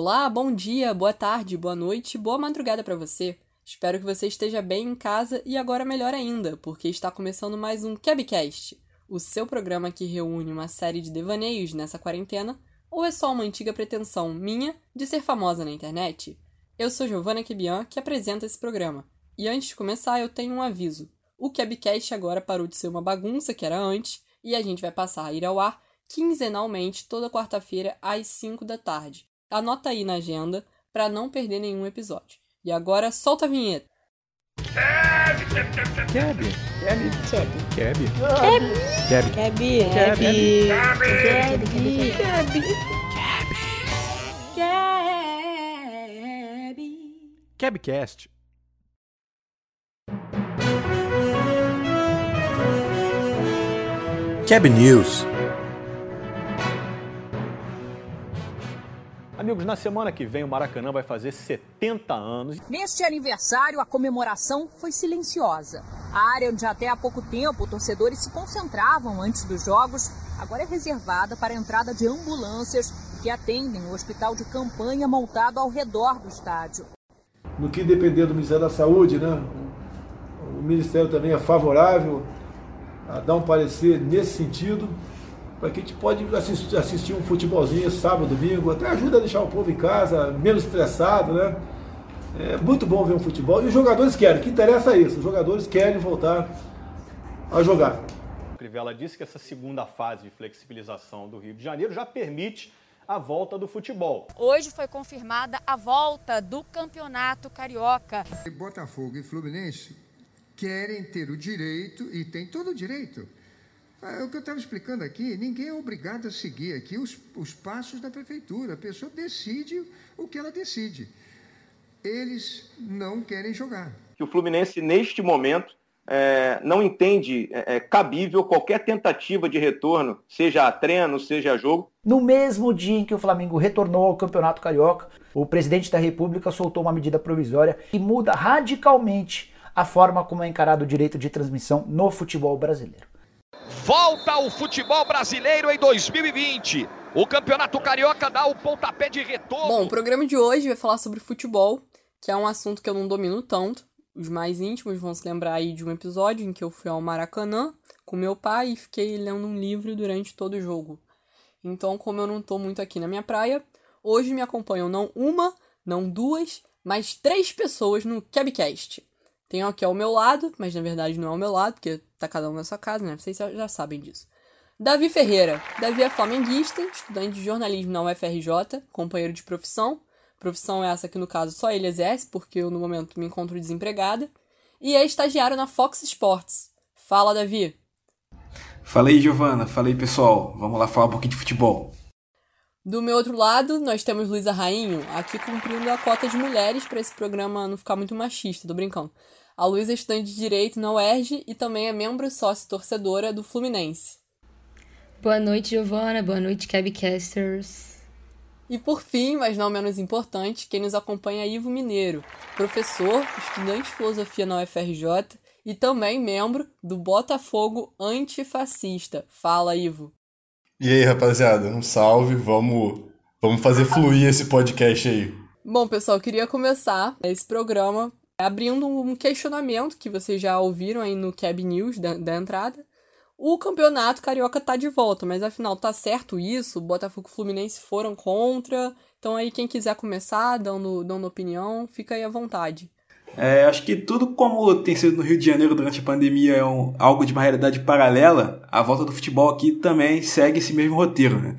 Olá, bom dia, boa tarde, boa noite, boa madrugada para você. Espero que você esteja bem em casa e agora melhor ainda, porque está começando mais um Cabcast, o seu programa que reúne uma série de devaneios nessa quarentena, ou é só uma antiga pretensão minha de ser famosa na internet? Eu sou Giovanna Kebian, que apresenta esse programa. E antes de começar, eu tenho um aviso. O Cabcast agora parou de ser uma bagunça que era antes, e a gente vai passar a ir ao ar quinzenalmente toda quarta-feira às 5 da tarde. Anota aí na agenda para não perder nenhum episódio. E agora solta a vinheta. Keb. Keb. Keb. Keb. Keb. Keb. Keb. Kebcast. Cab News. Amigos, na semana que vem o Maracanã vai fazer 70 anos. Neste aniversário, a comemoração foi silenciosa. A área onde até há pouco tempo torcedores se concentravam antes dos jogos, agora é reservada para a entrada de ambulâncias que atendem o hospital de campanha montado ao redor do estádio. No que depender do Ministério da Saúde, né? O Ministério também é favorável a dar um parecer nesse sentido, para que a gente pode assistir, assistir um futebolzinho sábado, domingo, até ajuda a deixar o povo em casa, menos estressado, né? É muito bom ver um futebol. E os jogadores querem, o que interessa é isso, os jogadores querem voltar a jogar. Crivella disse que essa segunda fase de flexibilização do Rio de Janeiro já permite a volta do futebol. Hoje foi confirmada a volta do Campeonato Carioca. Botafogo e Fluminense querem ter o direito, e tem todo o direito. É o que eu estava explicando aqui, ninguém é obrigado a seguir aqui os, os passos da prefeitura. A pessoa decide o que ela decide. Eles não querem jogar. Que o Fluminense, neste momento, é, não entende é, é, cabível qualquer tentativa de retorno, seja a treino, seja a jogo. No mesmo dia em que o Flamengo retornou ao Campeonato Carioca, o presidente da República soltou uma medida provisória que muda radicalmente a forma como é encarado o direito de transmissão no futebol brasileiro. Volta o futebol brasileiro em 2020. O Campeonato Carioca dá o pontapé de retorno. Bom, o programa de hoje vai falar sobre futebol, que é um assunto que eu não domino tanto. Os mais íntimos vão se lembrar aí de um episódio em que eu fui ao Maracanã com meu pai e fiquei lendo um livro durante todo o jogo. Então, como eu não tô muito aqui na minha praia, hoje me acompanham não uma, não duas, mas três pessoas no Cabcast. Tenho aqui ao meu lado, mas na verdade não é ao meu lado, porque tá cada um na sua casa, né? Vocês já sabem disso. Davi Ferreira. Davi é flamenguista, estudante de jornalismo na UFRJ, companheiro de profissão. Profissão essa que, no caso, só ele exerce, porque eu, no momento, me encontro desempregada. E é estagiário na Fox Sports. Fala, Davi. Fala aí, Giovana. Fala aí, pessoal. Vamos lá falar um pouquinho de futebol. Do meu outro lado, nós temos Luísa Rainho, aqui cumprindo a cota de mulheres para esse programa não ficar muito machista, tô brincando. A Luísa é estudante de Direito na UERJ e também é membro sócio torcedora do Fluminense. Boa noite, Giovana. Boa noite, Cabcasters. E por fim, mas não menos importante, quem nos acompanha é Ivo Mineiro, professor, estudante de filosofia na UFRJ e também membro do Botafogo Antifascista. Fala, Ivo. E aí, rapaziada, um salve, vamos, vamos fazer fluir esse podcast aí. Bom, pessoal, queria começar esse programa abrindo um questionamento que vocês já ouviram aí no Cab News da, da entrada. O campeonato carioca tá de volta, mas afinal, tá certo isso? Botafogo e Fluminense foram contra. Então aí, quem quiser começar dando, dando opinião, fica aí à vontade. É, acho que tudo como tem sido no Rio de Janeiro durante a pandemia é um, algo de uma realidade paralela, a volta do futebol aqui também segue esse mesmo roteiro. Né?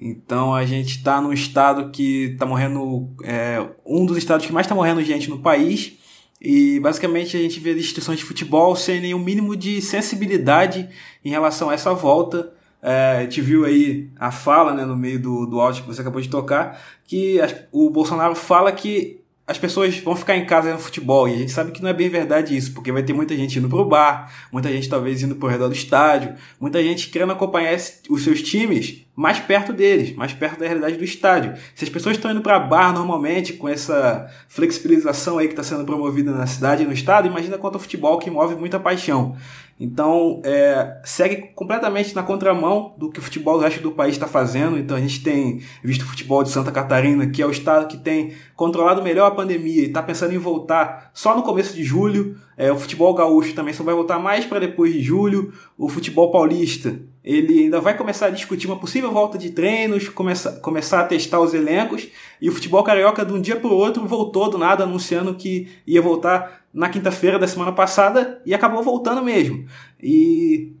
Então a gente está num estado que está morrendo, é, um dos estados que mais está morrendo gente no país, e basicamente a gente vê instituições de futebol sem nenhum mínimo de sensibilidade em relação a essa volta. É, a gente viu aí a fala né, no meio do, do áudio que você acabou de tocar, que o Bolsonaro fala que as pessoas vão ficar em casa no futebol. E a gente sabe que não é bem verdade isso, porque vai ter muita gente indo pro bar, muita gente talvez indo pro redor do estádio, muita gente querendo acompanhar os seus times mais perto deles, mais perto da realidade do estádio. Se as pessoas estão indo para bar normalmente, com essa flexibilização aí que está sendo promovida na cidade e no estado, imagina quanto ao futebol que move muita paixão. Então, é, segue completamente na contramão do que o futebol do resto do país está fazendo. Então, a gente tem visto o futebol de Santa Catarina, que é o estado que tem controlado melhor a pandemia e está pensando em voltar só no começo de julho. É, o futebol gaúcho também só vai voltar mais para depois de julho. O futebol paulista, ele ainda vai começar a discutir uma possível volta de treinos, começar, começar a testar os elencos. E o futebol carioca, de um dia para o outro, voltou do nada, anunciando que ia voltar na quinta-feira da semana passada e acabou voltando mesmo. E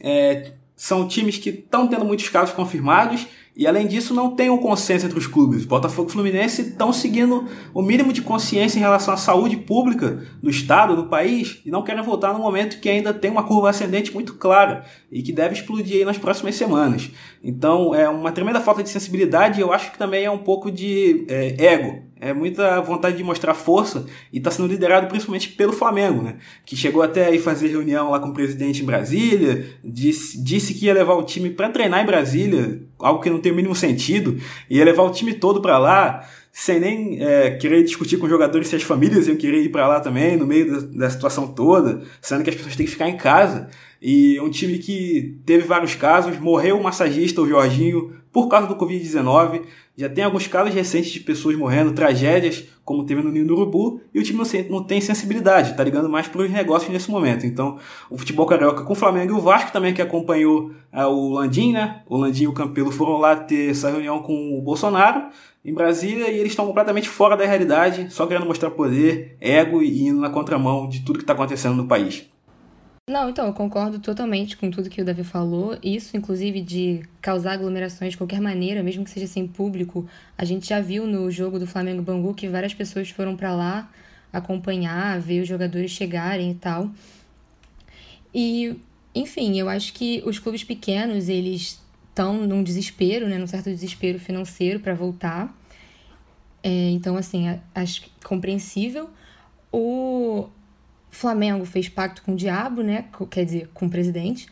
é, são times que estão tendo muitos casos confirmados e além disso, não tem um consenso entre os clubes. Botafogo e Fluminense estão seguindo o mínimo de consciência em relação à saúde pública do Estado, do país, e não querem voltar no momento que ainda tem uma curva ascendente muito clara e que deve explodir aí nas próximas semanas. Então, é uma tremenda falta de sensibilidade e eu acho que também é um pouco de é, ego é muita vontade de mostrar força e está sendo liderado principalmente pelo Flamengo, né? Que chegou até aí fazer reunião lá com o presidente em Brasília, disse, disse que ia levar o time para treinar em Brasília, algo que não tem o mínimo sentido, ia levar o time todo para lá, sem nem é, querer discutir com os jogadores se as famílias iam querer ir para lá também, no meio da, da situação toda, sendo que as pessoas têm que ficar em casa. E um time que teve vários casos, morreu o massagista, o Jorginho, por causa do Covid-19. Já tem alguns casos recentes de pessoas morrendo, tragédias, como teve no Ninho do Urubu, e o time não, tem sensibilidade, tá ligando mais para os negócios nesse momento. Então, o futebol carioca com o Flamengo e o Vasco também, que acompanhou é, o Landim, né? O Landim e o Campelo foram lá ter essa reunião com o Bolsonaro em Brasília e eles estão completamente fora da realidade, só querendo mostrar poder, ego e indo na contramão de tudo que está acontecendo no país. Não, então, eu concordo totalmente com tudo que o Davi falou. Isso, inclusive, de causar aglomerações de qualquer maneira, mesmo que seja sem público. A gente já viu no jogo do Flamengo Bangu que várias pessoas foram para lá acompanhar, ver os jogadores chegarem e tal. E, enfim, eu acho que os clubes pequenos, eles estão num desespero, né, num certo desespero financeiro para voltar. É, então, assim, acho compreensível. O, Flamengo fez pacto com o diabo, né? Quer dizer, com o presidente.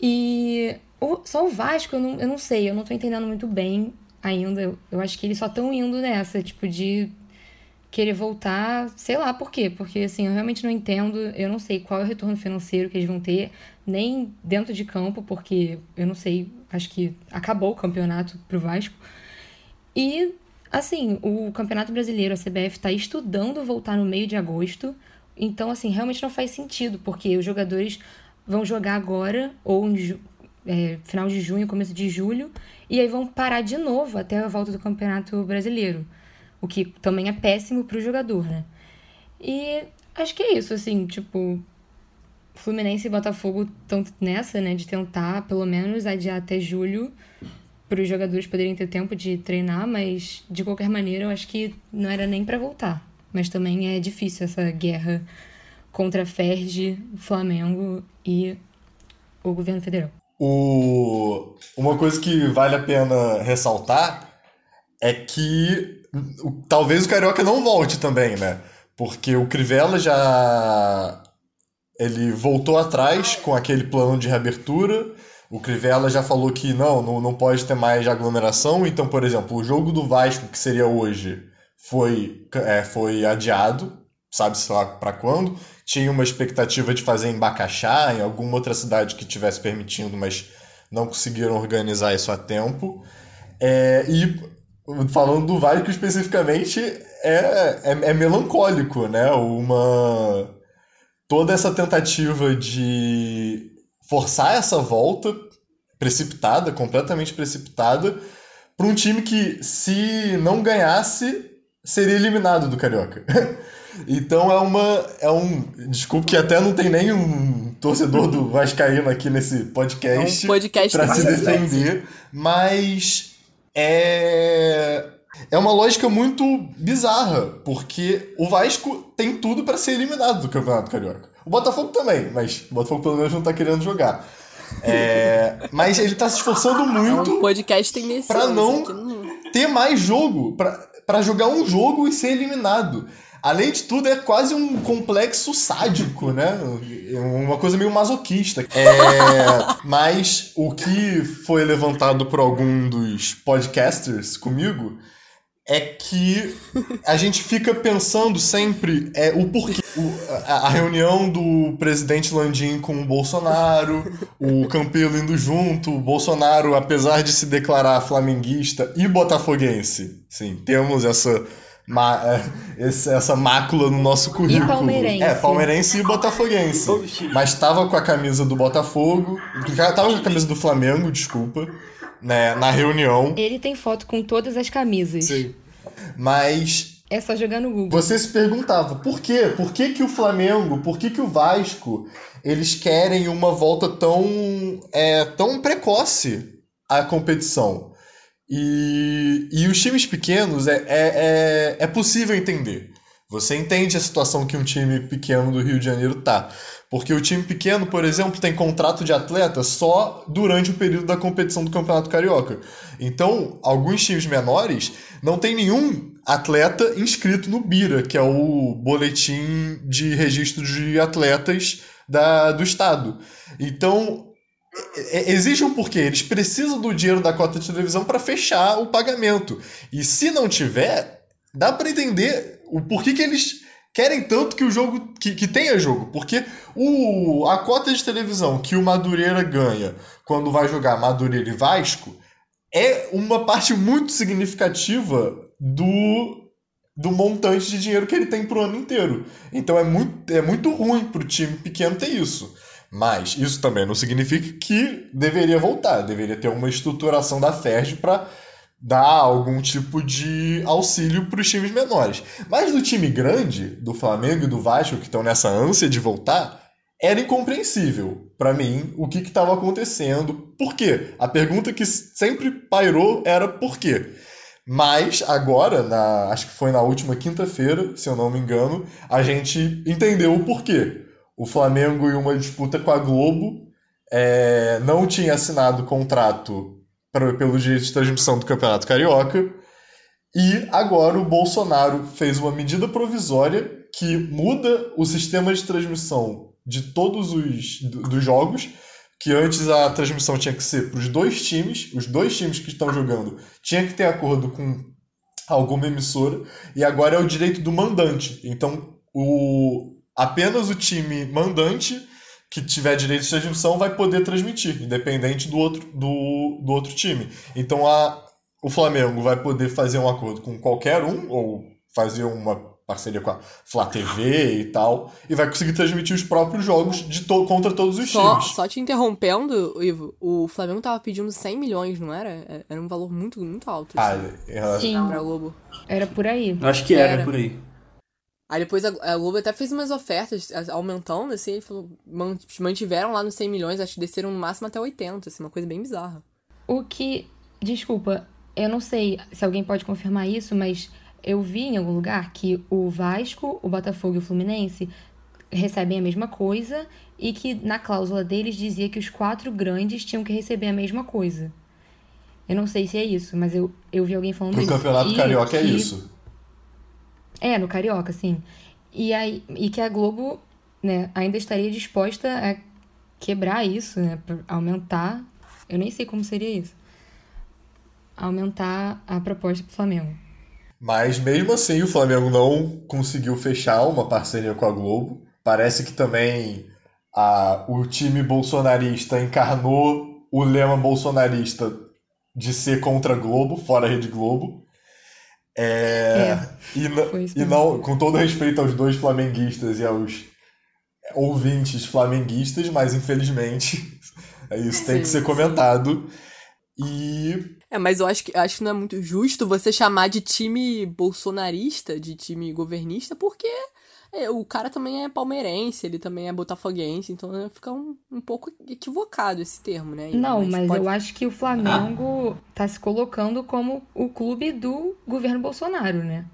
E o, só o Vasco, eu não, eu não sei, eu não tô entendendo muito bem ainda. Eu, eu acho que eles só estão indo nessa, tipo, de querer voltar, sei lá por quê. Porque, assim, eu realmente não entendo, eu não sei qual é o retorno financeiro que eles vão ter, nem dentro de campo, porque eu não sei, acho que acabou o campeonato pro Vasco. E, assim, o Campeonato Brasileiro, a CBF, tá estudando voltar no meio de agosto. Então, assim, realmente não faz sentido, porque os jogadores vão jogar agora, ou em é, final de junho, começo de julho, e aí vão parar de novo até a volta do Campeonato Brasileiro. O que também é péssimo para o jogador, né? E acho que é isso, assim, tipo. Fluminense e Botafogo estão nessa, né, de tentar pelo menos adiar até julho para os jogadores poderem ter tempo de treinar, mas de qualquer maneira eu acho que não era nem para voltar. Mas também é difícil essa guerra contra a Ferg, Flamengo e o governo federal. O... Uma coisa que vale a pena ressaltar é que talvez o Carioca não volte também, né? Porque o Crivella já. Ele voltou atrás com aquele plano de reabertura. O Crivella já falou que não, não, não pode ter mais aglomeração. Então, por exemplo, o jogo do Vasco, que seria hoje, foi, é, foi adiado, sabe-se lá para quando. Tinha uma expectativa de fazer em Bacaxá, em alguma outra cidade que tivesse permitindo, mas não conseguiram organizar isso a tempo. É, e falando do Vasco especificamente, é, é, é, melancólico, né? Uma toda essa tentativa de forçar essa volta precipitada, completamente precipitada, para um time que se não ganhasse seria eliminado do Carioca. então é uma. É um. Desculpe que até não tem nenhum torcedor do Vascaíno aqui nesse podcast. É um podcast pra se defender. Mas é. É uma lógica muito bizarra, porque o Vasco tem tudo para ser eliminado do Campeonato Carioca. O Botafogo também, mas o Botafogo pelo menos não tá querendo jogar. É, mas ele tá se esforçando muito. É um podcast tem Pra não ter mais jogo. Pra, para jogar um jogo e ser eliminado. além de tudo, é quase um complexo sádico, né? Uma coisa meio masoquista. É, mas o que foi levantado por algum dos podcasters comigo é que a gente fica pensando sempre é, o porquê. O, a, a, reunião do presidente Landim com o Bolsonaro, o Campelo indo junto, o Bolsonaro, apesar de se declarar flamenguista e botafoguense, sim, temos essa. É, essa mácula no nosso currículo. E palmeirense. É, palmeirense e botafoguense. Mas tava com a camisa do Botafogo. Tava com a camisa do Flamengo, desculpa né, na reunião. Ele tem foto com todas as camisas. Sim. Mas. É só jogar no Google. Você se perguntava por quê? Por que, que o Flamengo, por que, que o Vasco, eles querem uma volta tão, é, tão precoce à competição? E, e os times pequenos é, é, é, é possível entender. Você entende a situação que um time pequeno do Rio de Janeiro tá. Porque o time pequeno, por exemplo, tem contrato de atleta só durante o período da competição do Campeonato Carioca. Então, alguns times menores não tem nenhum atleta inscrito no BIRA, que é o boletim de registro de atletas da, do estado. Então, existe um porquê. Eles precisam do dinheiro da cota de televisão para fechar o pagamento. E se não tiver, dá para entender o porquê que eles querem tanto que o jogo que, que tenha jogo, porque o a cota de televisão que o Madureira ganha quando vai jogar Madureira e Vasco é uma parte muito significativa do do montante de dinheiro que ele tem pro ano inteiro. Então é muito, é muito ruim pro time pequeno ter isso. Mas isso também não significa que deveria voltar. Deveria ter uma estruturação da FERJ para dar algum tipo de auxílio para os times menores. Mas do time grande, do Flamengo e do Vasco, que estão nessa ânsia de voltar, era incompreensível para mim o que estava acontecendo. Por quê? A pergunta que sempre pairou era por quê? Mas agora, na, acho que foi na última quinta-feira, se eu não me engano, a gente entendeu o porquê. O Flamengo, em uma disputa com a Globo, é, não tinha assinado contrato pra, pelo direito de transmissão do Campeonato Carioca. E agora o Bolsonaro fez uma medida provisória que muda o sistema de transmissão de todos os dos jogos, que antes a transmissão tinha que ser para os dois times, os dois times que estão jogando tinha que ter acordo com alguma emissora, e agora é o direito do mandante. Então, o, apenas o time mandante que tiver direito de transmissão vai poder transmitir, independente do outro, do, do outro time. Então a, o Flamengo vai poder fazer um acordo com qualquer um, ou fazer uma parceria com a Flá TV e tal, e vai conseguir transmitir os próprios jogos de to contra todos os só, times. Só te interrompendo, Ivo, o Flamengo tava pedindo 100 milhões, não era? Era um valor muito, muito alto. Assim, ah, Sim. Pra Globo. Era por aí. Acho que era, era. por aí. Aí depois a, Globo até fez umas ofertas aumentando, assim, falou, mantiveram lá nos 100 milhões, acho que desceram no máximo até 80, assim, uma coisa bem bizarra. O que, desculpa, eu não sei se alguém pode confirmar isso, mas eu vi em algum lugar que o Vasco, o Botafogo e o Fluminense recebem a mesma coisa e que na cláusula deles dizia que os quatro grandes tinham que receber a mesma coisa. Eu não sei se é isso, mas eu, eu vi alguém falando Pro isso. No Campeonato e Carioca é que... é isso. É, no Carioca, sim. E, aí, e que a Globo né, ainda estaria disposta a quebrar isso, né? Aumentar. Eu nem sei como seria isso. Aumentar a proposta pro Flamengo. Mas mesmo assim o Flamengo não conseguiu fechar uma parceria com a Globo. Parece que também a, o time bolsonarista encarnou o lema bolsonarista de ser contra a Globo, fora a Rede Globo. É, é, e, e não, com todo respeito aos dois flamenguistas e aos ouvintes flamenguistas, mas infelizmente isso sim, tem que ser comentado. E. É, mas eu acho que, acho que não é muito justo você chamar de time bolsonarista, de time governista, porque é, o cara também é palmeirense, ele também é botafoguense, então né, fica um, um pouco equivocado esse termo, né? Não, mas, mas pode... eu acho que o Flamengo ah. tá se colocando como o clube do governo Bolsonaro, né?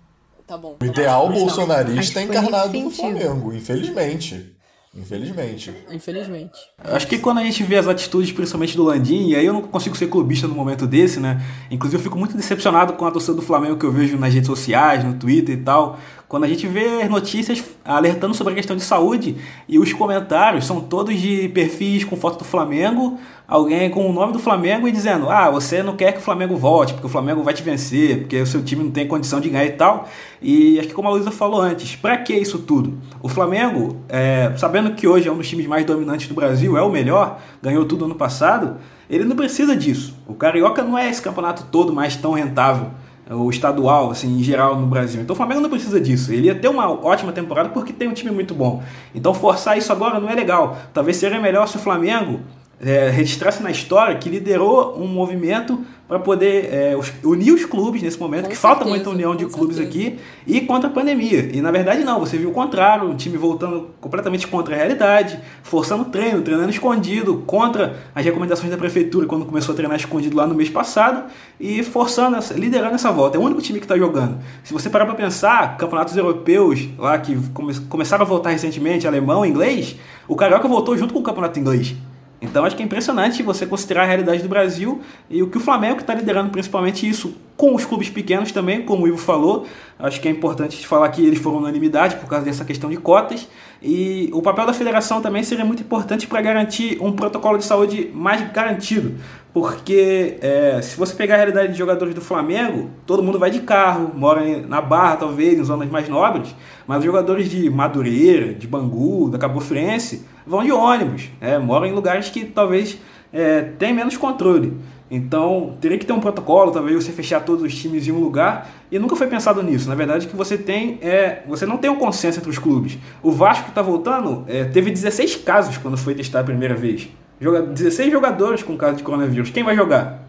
Tá bom. Tá o ideal bom. bolsonarista é encarnado no Flamengo, infelizmente. Infelizmente. Infelizmente. Acho que quando a gente vê as atitudes, principalmente do Landim, e aí eu não consigo ser clubista no momento desse, né? Inclusive eu fico muito decepcionado com a torcida do Flamengo que eu vejo nas redes sociais, no Twitter e tal, quando a gente vê notícias alertando sobre a questão de saúde e os comentários são todos de perfis com foto do Flamengo, alguém com o nome do Flamengo e dizendo: ah, você não quer que o Flamengo volte, porque o Flamengo vai te vencer, porque o seu time não tem condição de ganhar e tal. E acho que como a Luísa falou antes, para que isso tudo? O Flamengo, é, sabendo que hoje é um dos times mais dominantes do Brasil, é o melhor, ganhou tudo ano passado, ele não precisa disso. O Carioca não é esse campeonato todo mais tão rentável o estadual, assim, em geral no Brasil. Então o Flamengo não precisa disso. Ele ia ter uma ótima temporada porque tem um time muito bom. Então forçar isso agora não é legal. Talvez seria melhor se o Flamengo é, registrasse na história que liderou um movimento para poder é, unir os clubes nesse momento, com que certeza, falta muita união de clubes certeza. aqui, e contra a pandemia. E na verdade não, você viu o contrário, o time voltando completamente contra a realidade, forçando treino, treinando escondido, contra as recomendações da prefeitura quando começou a treinar escondido lá no mês passado, e forçando, liderando essa volta. É o único time que está jogando. Se você parar para pensar, campeonatos europeus lá que come, começaram a voltar recentemente, alemão, inglês, o Carioca voltou junto com o campeonato inglês. Então acho que é impressionante você considerar a realidade do Brasil e o que o Flamengo está liderando principalmente isso com os clubes pequenos também, como o Ivo falou. Acho que é importante falar que eles foram unanimidade por causa dessa questão de cotas. E o papel da federação também seria muito importante para garantir um protocolo de saúde mais garantido. Porque é, se você pegar a realidade de jogadores do Flamengo, todo mundo vai de carro, mora na Barra, talvez, em zonas mais nobres, mas os jogadores de Madureira, de Bangu, da Cabo Friense, vão de ônibus, é, moram em lugares que talvez é, tem menos controle. Então, teria que ter um protocolo, talvez você fechar todos os times em um lugar, e nunca foi pensado nisso. Na verdade, que você tem é. Você não tem um consenso entre os clubes. O Vasco que está voltando é, teve 16 casos quando foi testar a primeira vez. Joga, 16 jogadores com caso de coronavírus. Quem vai jogar?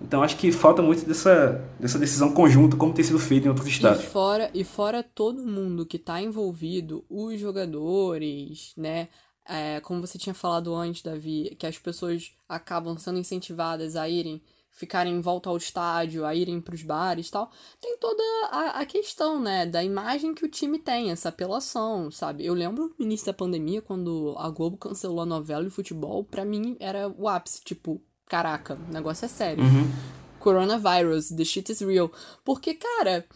Então acho que falta muito dessa, dessa decisão conjunta, como tem sido feito em outros estados. E fora, e fora todo mundo que está envolvido, os jogadores, né? É, como você tinha falado antes, Davi, que as pessoas acabam sendo incentivadas a irem, ficarem em volta ao estádio, a irem para os bares tal, tem toda a, a, questão, né, da imagem que o time tem, essa apelação, sabe? Eu lembro no início da pandemia, quando a Globo cancelou a novela e o futebol, para mim era o ápice, tipo, caraca, o negócio é sério. Uhum. Coronavirus, the shit is real. Porque, cara,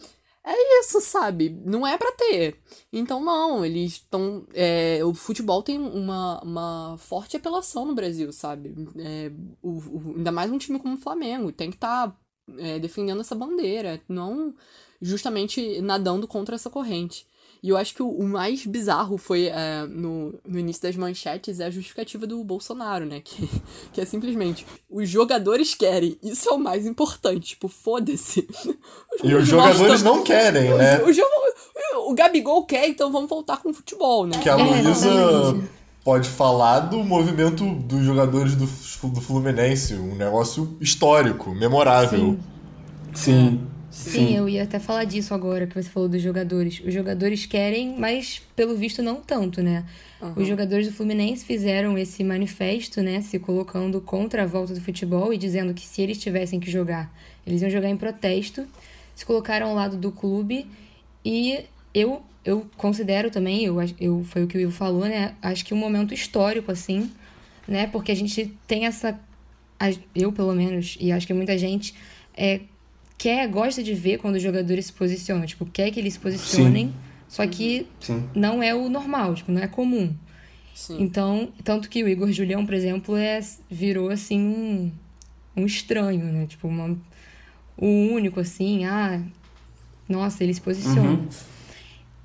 é isso, sabe? Não é para ter. Então, não, eles estão. É, o futebol tem uma, uma forte apelação no Brasil, sabe? É, o, o, ainda mais um time como o Flamengo. Tem que estar tá, é, defendendo essa bandeira, não justamente nadando contra essa corrente. E eu acho que o, mais bizarro foi é, no, no início das manchetes é a justificativa do Bolsonaro, né? Que, que é simplesmente os jogadores querem. Isso é o mais importante. Tipo, foda-se. E os jogadores não querem, né? O, o, o, Gabigol quer, então vamos voltar com o futebol, né? Que a é, Luísa pode falar do movimento dos jogadores do, do Fluminense. Um negócio histórico, memorável. Sim. Sim. Sim, Sim, eu ia até falar disso agora que você falou dos jogadores. Os jogadores querem, mas pelo visto não tanto, né? Uhum. Os jogadores do Fluminense fizeram esse manifesto, né, se colocando contra a volta do futebol e dizendo que se eles tivessem que jogar, eles iam jogar em protesto. Se colocaram ao lado do clube e eu eu considero também, eu, eu foi o que o Ivo falou, né? Acho que um momento histórico assim, né? Porque a gente tem essa eu pelo menos e acho que muita gente é quer, gosta de ver quando os jogadores se posicionam. Tipo, quer que eles se posicionem, Sim. só que Sim. não é o normal, tipo, não é comum. Sim. Então, tanto que o Igor Julião, por exemplo, é, virou assim um, um estranho, né? Tipo, uma, o único, assim, ah, nossa, ele se posiciona. Uhum.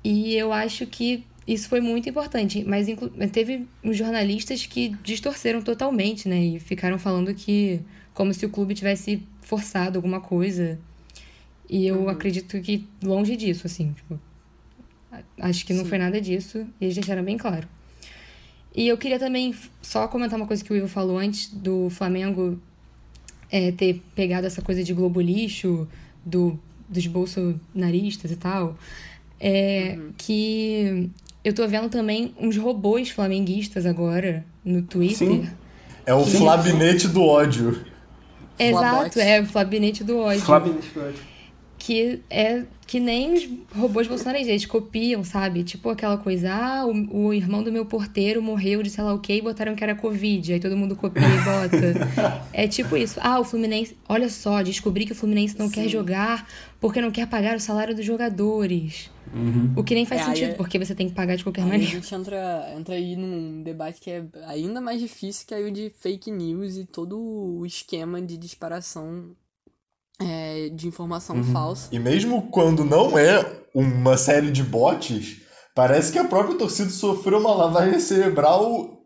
E eu acho que isso foi muito importante, mas teve uns jornalistas que distorceram totalmente, né? E ficaram falando que como se o clube tivesse forçado alguma coisa. E eu uhum. acredito que longe disso, assim, tipo, acho que não Sim. foi nada disso, e eles deixaram bem claro. E eu queria também só comentar uma coisa que o Ivo falou antes do Flamengo é, ter pegado essa coisa de globo lixo, do, dos bolsonaristas e tal. É, uhum. Que eu tô vendo também uns robôs flamenguistas agora no Twitter. Sim. É o que... flabinete do ódio. Exato, é o Flabinete do ódio. Flabinete do ódio. Que é que nem os robôs bolsonaristas, eles copiam, sabe? Tipo aquela coisa, ah, o, o, irmão do meu porteiro morreu de sei lá o quê e botaram que era Covid, aí todo mundo copia e bota. é tipo isso. Ah, o Fluminense, olha só, descobri que o Fluminense não Sim. quer jogar porque não quer pagar o salário dos jogadores. Uhum. O que nem faz É, sentido, aí é- porque você tem que pagar de qualquer Aí a maneira. gente entra, entra aí num debate que é ainda mais difícil, que é o de fake news e todo o esquema de disparação é, de informação Uhum. falsa. E mesmo quando não é uma série de bots, parece que a própria torcida sofreu uma lavagem cerebral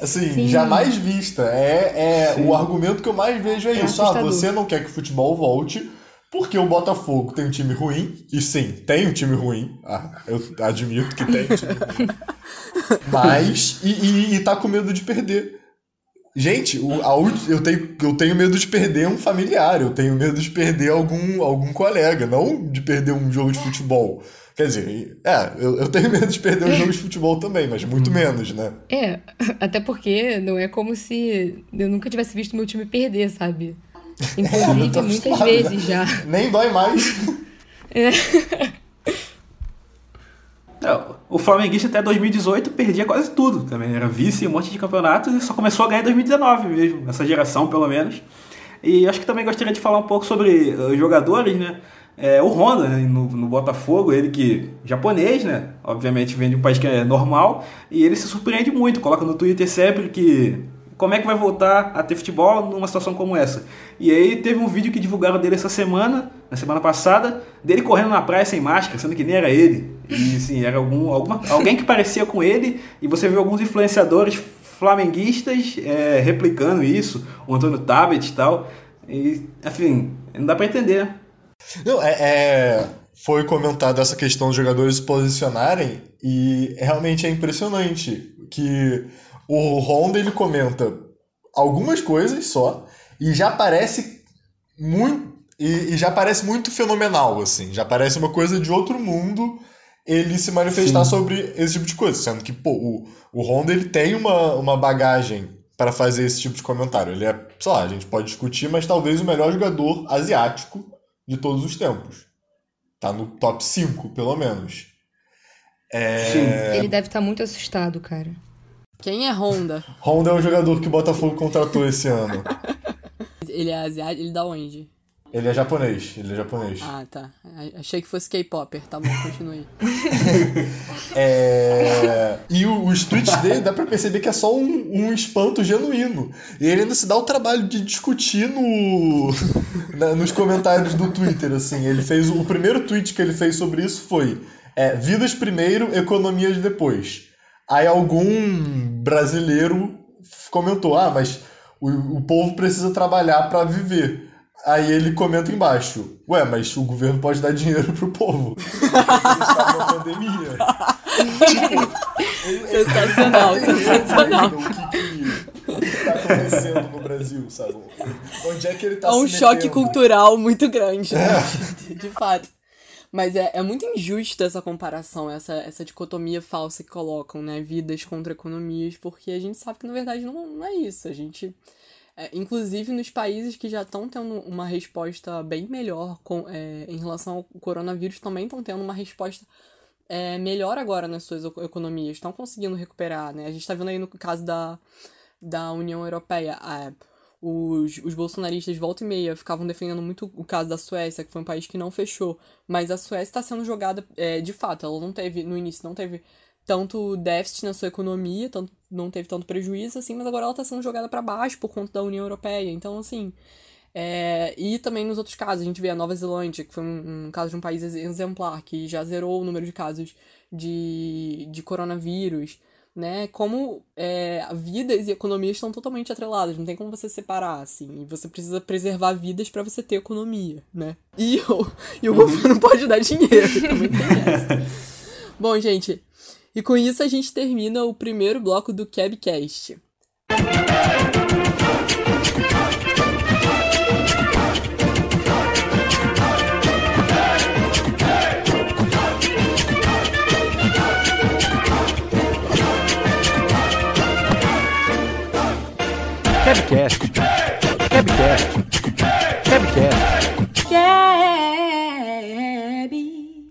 assim, Sim. jamais vista. É, é Sim. o argumento que eu mais vejo é, É isso. Ah, assustador. você não quer que o futebol volte porque o Botafogo tem um time ruim. E sim, tem um time ruim. Ah, eu admito que tem um time ruim. Mas. E, e, e tá com medo de perder. Gente, o, a eu, tenho, eu tenho medo de perder um familiar, eu tenho medo de perder algum, algum colega, não de perder um jogo de futebol. Quer dizer, é, eu, eu tenho medo de perder um jogo de futebol também, mas muito menos, né? É, até porque não é como se eu nunca tivesse visto meu time perder, sabe? É, Inclusive, tô muitas acostumado, vezes né? já. Nem dói mais. É. Não, o flamenguista até 2018 perdia quase tudo também. Era vice em um monte de campeonatos e só começou a ganhar em 2019 mesmo, essa geração pelo menos. E acho que também gostaria de falar um pouco sobre os jogadores, né? É, o Honda né, no, no Botafogo, ele que japonês, né? Obviamente vem de um país que é normal e ele se surpreende muito, coloca no Twitter sempre que como é que vai voltar a ter futebol numa situação como essa. E aí teve um vídeo que divulgaram dele essa semana, na semana passada, dele correndo na praia sem máscara, sendo que nem era ele. E assim, era algum, alguma, alguém que parecia com ele, e você viu alguns influenciadores flamenguistas é, replicando isso, o Antônio Tabet e tal. E, enfim, não dá pra entender. né? Não, é, é- foi comentado essa questão dos jogadores se posicionarem e realmente é impressionante que o Honda ele comenta algumas coisas só e já parece muito e, e já parece muito fenomenal assim, já parece uma coisa de outro mundo ele se manifestar Sim. sobre esse tipo de coisa, sendo que pô, o, o Honda ele tem uma, uma bagagem para fazer esse tipo de comentário. Ele é, sei lá, a gente pode discutir, mas talvez o melhor jogador asiático de todos os tempos. Tá no top 5, pelo menos. É... Ele deve estar muito assustado, cara. Quem é Honda? Honda é o jogador que o Botafogo contratou esse ano. Ele é asiático? Ele da onde? Ele é japonês, ele é japonês. Ah, tá. Achei que fosse K-Popper. Tá bom, continue. É, E o- os tweets dele dá pra perceber que é só um, um espanto genuíno. E ele ainda se dá o trabalho de discutir no... na- nos comentários do Twitter, assim. Ele fez o primeiro tweet que ele fez sobre isso foi é, vidas primeiro, economias depois. Aí algum brasileiro comentou: "Ah, mas o, o povo precisa trabalhar pra viver". Aí ele comenta embaixo: "Ué, mas o governo pode dar dinheiro pro povo". Está numa pandemia. Sensacional, sensacional. O que, que, tá acontecendo no Brasil, sabe? Onde é que ele tá É um choque metendo? cultural muito grande, né? de fato. Mas é, é muito injusto essa comparação, essa, essa dicotomia falsa que colocam, né? Vidas contra economias, porque a gente sabe que na verdade não, não é isso. A gente. é, inclusive nos países que já estão tendo uma resposta bem melhor com, é, em relação ao coronavírus, também estão tendo uma resposta é, melhor agora nas suas eco- economias, estão conseguindo recuperar, né? A gente está vendo aí no caso da, da União Europeia, a- os, os bolsonaristas volta e meia ficavam defendendo muito o caso da Suécia, que foi um país que não fechou, mas a Suécia está sendo jogada é, de fato, ela não teve, no início, não teve tanto déficit na sua economia, tanto, não teve tanto prejuízo assim, mas agora ela está sendo jogada para baixo por conta da União Europeia, então assim. É, e também nos outros casos, a gente vê a Nova Zelândia, que foi um, um caso de um país ex- exemplar, que já zerou o número de casos de, de coronavírus, né? Como é, vidas e economias estão totalmente atreladas, não tem como você separar, assim. E você precisa preservar vidas para você ter economia, né? E o, e o governo pode dar dinheiro, também tem essa. Bom, gente, e com isso a gente termina o primeiro bloco do Cabcast. Cabcast. Cabcast. Cabcast.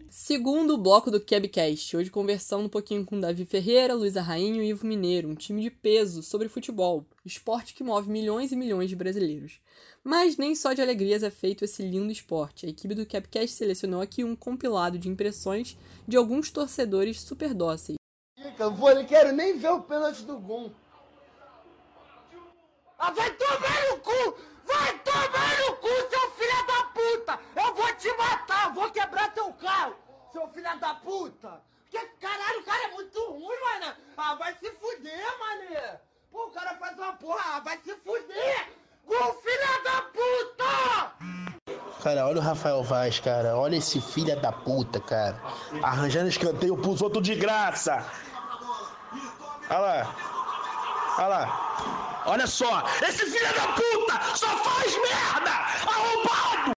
Segundo bloco do Kebcast, hoje conversando um pouquinho com Davi Ferreira, Luísa Rainho e Ivo Mineiro, um time de peso sobre futebol, esporte que move milhões e milhões de brasileiros. Mas nem só de alegrias é feito esse lindo esporte. A equipe do Capcast selecionou aqui um compilado de impressões de alguns torcedores super dóceis. Eu vou, não quero nem ver o pênalti do Gum. Ah, vai tomar no cu! Vai tomar no cu, seu filho da puta! Eu vou te matar, vou quebrar teu carro, seu filho da puta! Que caralho, o cara é muito ruim, mano! Ah, vai se fuder, mané! Pô, o cara faz uma porra, ah, vai se fuder! Gol, filha da puta! Cara, olha o Rafael Vaz, cara. Olha esse filho da puta, cara. Arranjando escanteio pros outros de graça. Olha lá. Olha lá. Olha só. Esse filho da puta só faz merda! Arrombado!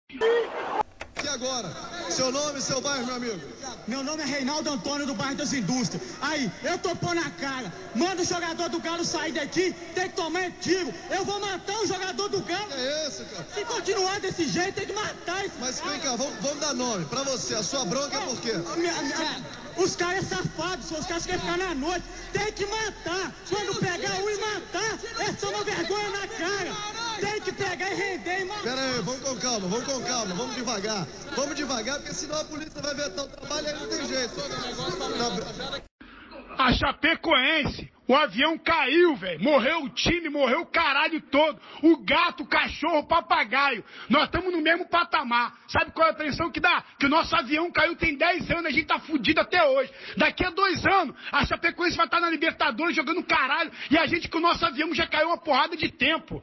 E agora? Seu nome e seu bairro, meu amigo? Meu nome é Reinaldo Antônio do bairro das Indústrias. Aí, eu tô pondo a cara. Manda o jogador do Galo sair daqui, tem que tomar tiro. Eu vou matar o jogador do Galo. Que é isso, cara? Se continuar desse jeito, tem que matar esse Mas cara. vem cá, vamos, vamos dar nome. Pra você, a sua bronca é por quê? A minha- a minha- Os caras safados, os caras querem ficar na noite. Tem que matar. Quando pegar um e matar, é só uma vergonha na cara. Tem que pegar e render e matar. Pera aí, vamos com calma, vamos com calma, vamos devagar. Vamos devagar, porque senão a polícia vai vetar o trabalho e aí não tem jeito. Não, A Chapecoense, o avião caiu, velho. Morreu o time, morreu o caralho todo. O gato, o cachorro, o papagaio. Nós estamos no mesmo patamar. Sabe qual é a atenção que dá? Que o nosso avião caiu tem 10 anos, a gente tá fudido até hoje. Daqui a dois anos, a Chapecoense vai estar na Libertadores jogando caralho. E a gente com o nosso avião já caiu uma porrada de tempo.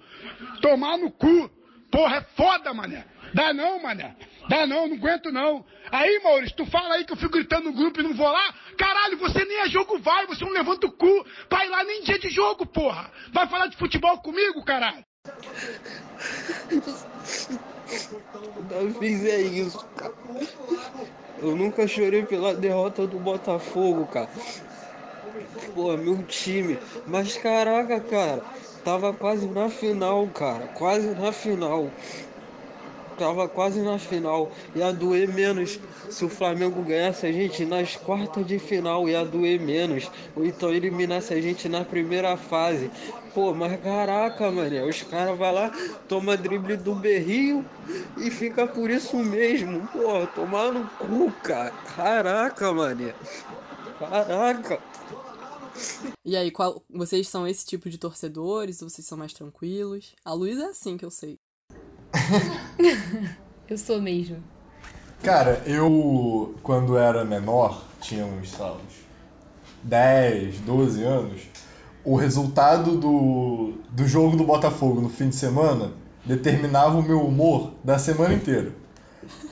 Tomar no cu. Porra, é foda, mané. Dá não, mané. Dá não, não aguento não. Aí, Maurício, tu fala aí que eu fico gritando no grupo e não vou lá? Caralho, você nem a jogo vai, você não levanta o cu ir lá nem dia de jogo, porra. Vai falar de futebol comigo, caralho? Não fizer isso, cara. Eu nunca chorei pela derrota do Botafogo, cara. Pô, meu time. Mas caraca, cara. Tava quase na final, cara. Quase na final. Tava quase na final. Ia doer menos se o Flamengo ganhasse a gente nas quartas de final. Ia doer menos. Ou então eliminasse a gente na primeira fase. Pô, mas caraca, mané. Os caras vão lá, toma drible do berrio e fica por isso mesmo. Pô, tomar no cu, cara. Caraca, mané. Caraca. E aí, qual, vocês são esse tipo de torcedores? Vocês são mais tranquilos? A Luísa é assim que eu sei. Eu sou mesmo. Cara, eu, quando era menor, tinha uns, sei lá, uns 10, 12 anos, o resultado do, do jogo do Botafogo no fim de semana determinava o meu humor da semana inteira.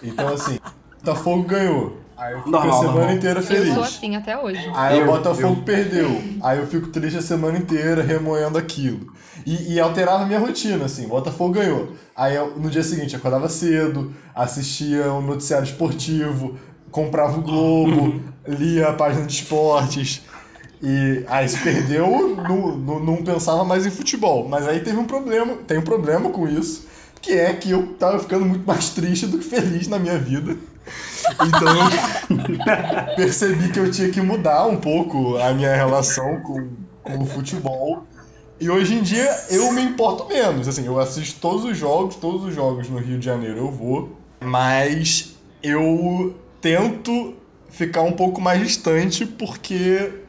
Então, assim, Botafogo ganhou. Aí eu fico Normal, a semana normal. inteira Eu feliz. sou assim até hoje. Aí Eu- o Botafogo eu- perdeu. Aí eu fico triste a semana inteira, remoendo aquilo. E, e alterava a minha rotina, assim. O Botafogo ganhou. Aí eu, no dia seguinte eu acordava cedo, assistia um noticiário esportivo, comprava o Globo, lia a página de esportes. E aí se perdeu, não, não, não pensava mais em futebol. Mas aí teve um problema, tem um problema com isso, que é que eu tava ficando muito mais triste do que feliz na minha vida. Então percebi que eu tinha que mudar um pouco a minha relação com, com o futebol. E hoje em dia eu me importo menos. Assim, eu assisto todos os jogos, todos os jogos no Rio de Janeiro eu vou, mas eu tento ficar um pouco mais distante porque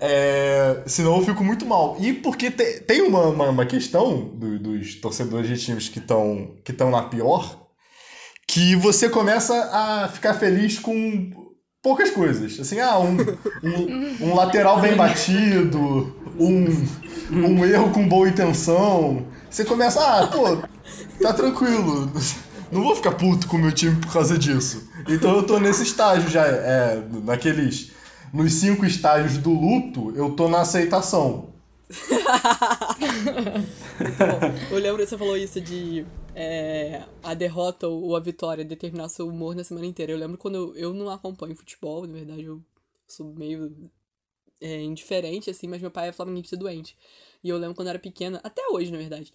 é, senão eu fico muito mal. E porque te- tem uma, uma, uma questão do- dos torcedores de times que estão que na pior, que você começa a ficar feliz com poucas coisas. Assim, ah, um, um, um lateral bem batido, um, um erro com boa intenção. Você começa, ah, pô, tá tranquilo. Não vou ficar puto com o meu time por causa disso. Então eu tô nesse estágio já, é, naqueles. Nos cinco estágios do luto, eu tô na aceitação. Eu lembro que você falou isso de é, a derrota ou a vitória determinar seu humor na semana inteira. Eu lembro quando eu, eu não acompanho futebol, na verdade eu sou meio é, indiferente, assim, mas meu pai é flamenguista doente. E eu lembro quando eu era pequena, até hoje, na verdade.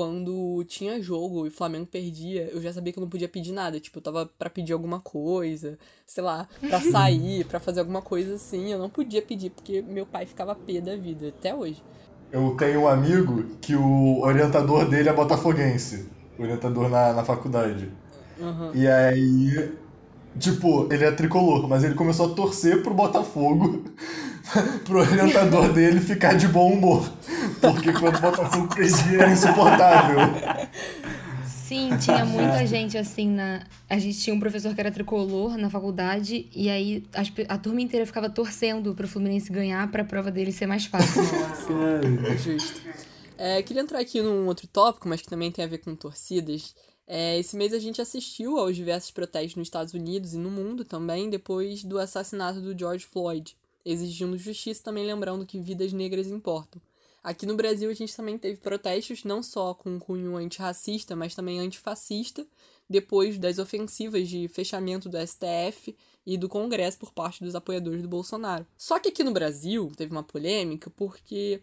Quando tinha jogo e o Flamengo perdia, eu já sabia que eu não podia pedir nada. Tipo, eu tava pra pedir alguma coisa, sei lá, pra sair, pra fazer alguma coisa assim. Eu não podia pedir, porque meu pai ficava pé da vida, até hoje. Eu tenho um amigo que o orientador dele é botafoguense. O orientador na, na faculdade. Uhum. E aí, tipo, ele é tricolor, mas ele começou a torcer pro Botafogo pro orientador dele ficar de bom humor. Porque quando o Botafogo perdia era insuportável. Sim, tinha muita gente assim na. A gente tinha um professor que era tricolor na faculdade, e aí as a turma inteira ficava torcendo pro Fluminense ganhar pra prova dele ser mais fácil. Justo. É, queria entrar aqui num outro tópico, mas que também tem a ver com torcidas. É, esse mês a gente assistiu aos diversos protestos nos Estados Unidos e no mundo também, depois do assassinato do George Floyd, exigindo justiça também lembrando que vidas negras importam. Aqui no Brasil a gente também teve protestos, não só com cunho antirracista, mas também antifascista, depois das ofensivas de fechamento do STF e do Congresso por parte dos apoiadores do Bolsonaro. Só que aqui no Brasil teve uma polêmica porque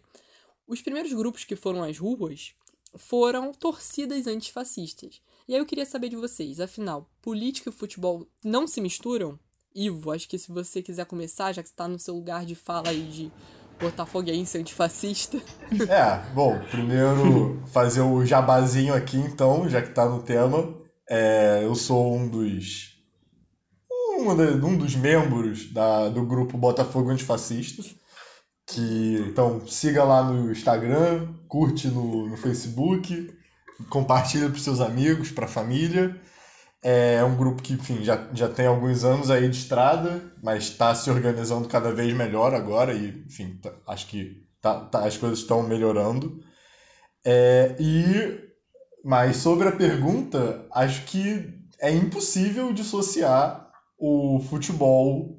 os primeiros grupos que foram às ruas foram torcidas antifascistas. E aí eu queria saber de vocês, afinal, política e futebol não se misturam? Ivo, acho que se você quiser começar, já que está no seu lugar de fala aí de botafoguense antifascista. É, bom, primeiro fazer o jabazinho aqui então, já que tá no tema. É, eu sou um dos. Um, um dos membros da, do grupo Botafogo Antifascista. Que, então, siga lá no Instagram, curte no, no Facebook, compartilha para seus amigos, para a família. É um grupo que, enfim, já, já tem alguns anos aí de estrada, mas está se organizando cada vez melhor agora e, enfim, tá- acho que tá- tá- as coisas estão melhorando. É, e, mas sobre a pergunta, acho que é impossível dissociar o futebol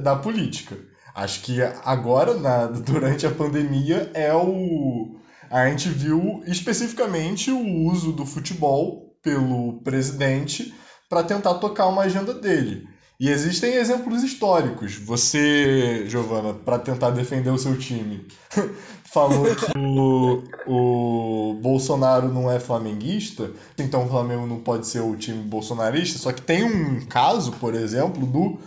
da política. Acho que agora, na- durante a pandemia, é o. A gente viu especificamente o uso do futebol pelo presidente para tentar tocar uma agenda dele. E existem exemplos históricos. Você, Giovana, para tentar defender o seu time, falou que o, o Bolsonaro não é flamenguista, então o Flamengo não pode ser o time bolsonarista. Só que tem um caso, por exemplo, do,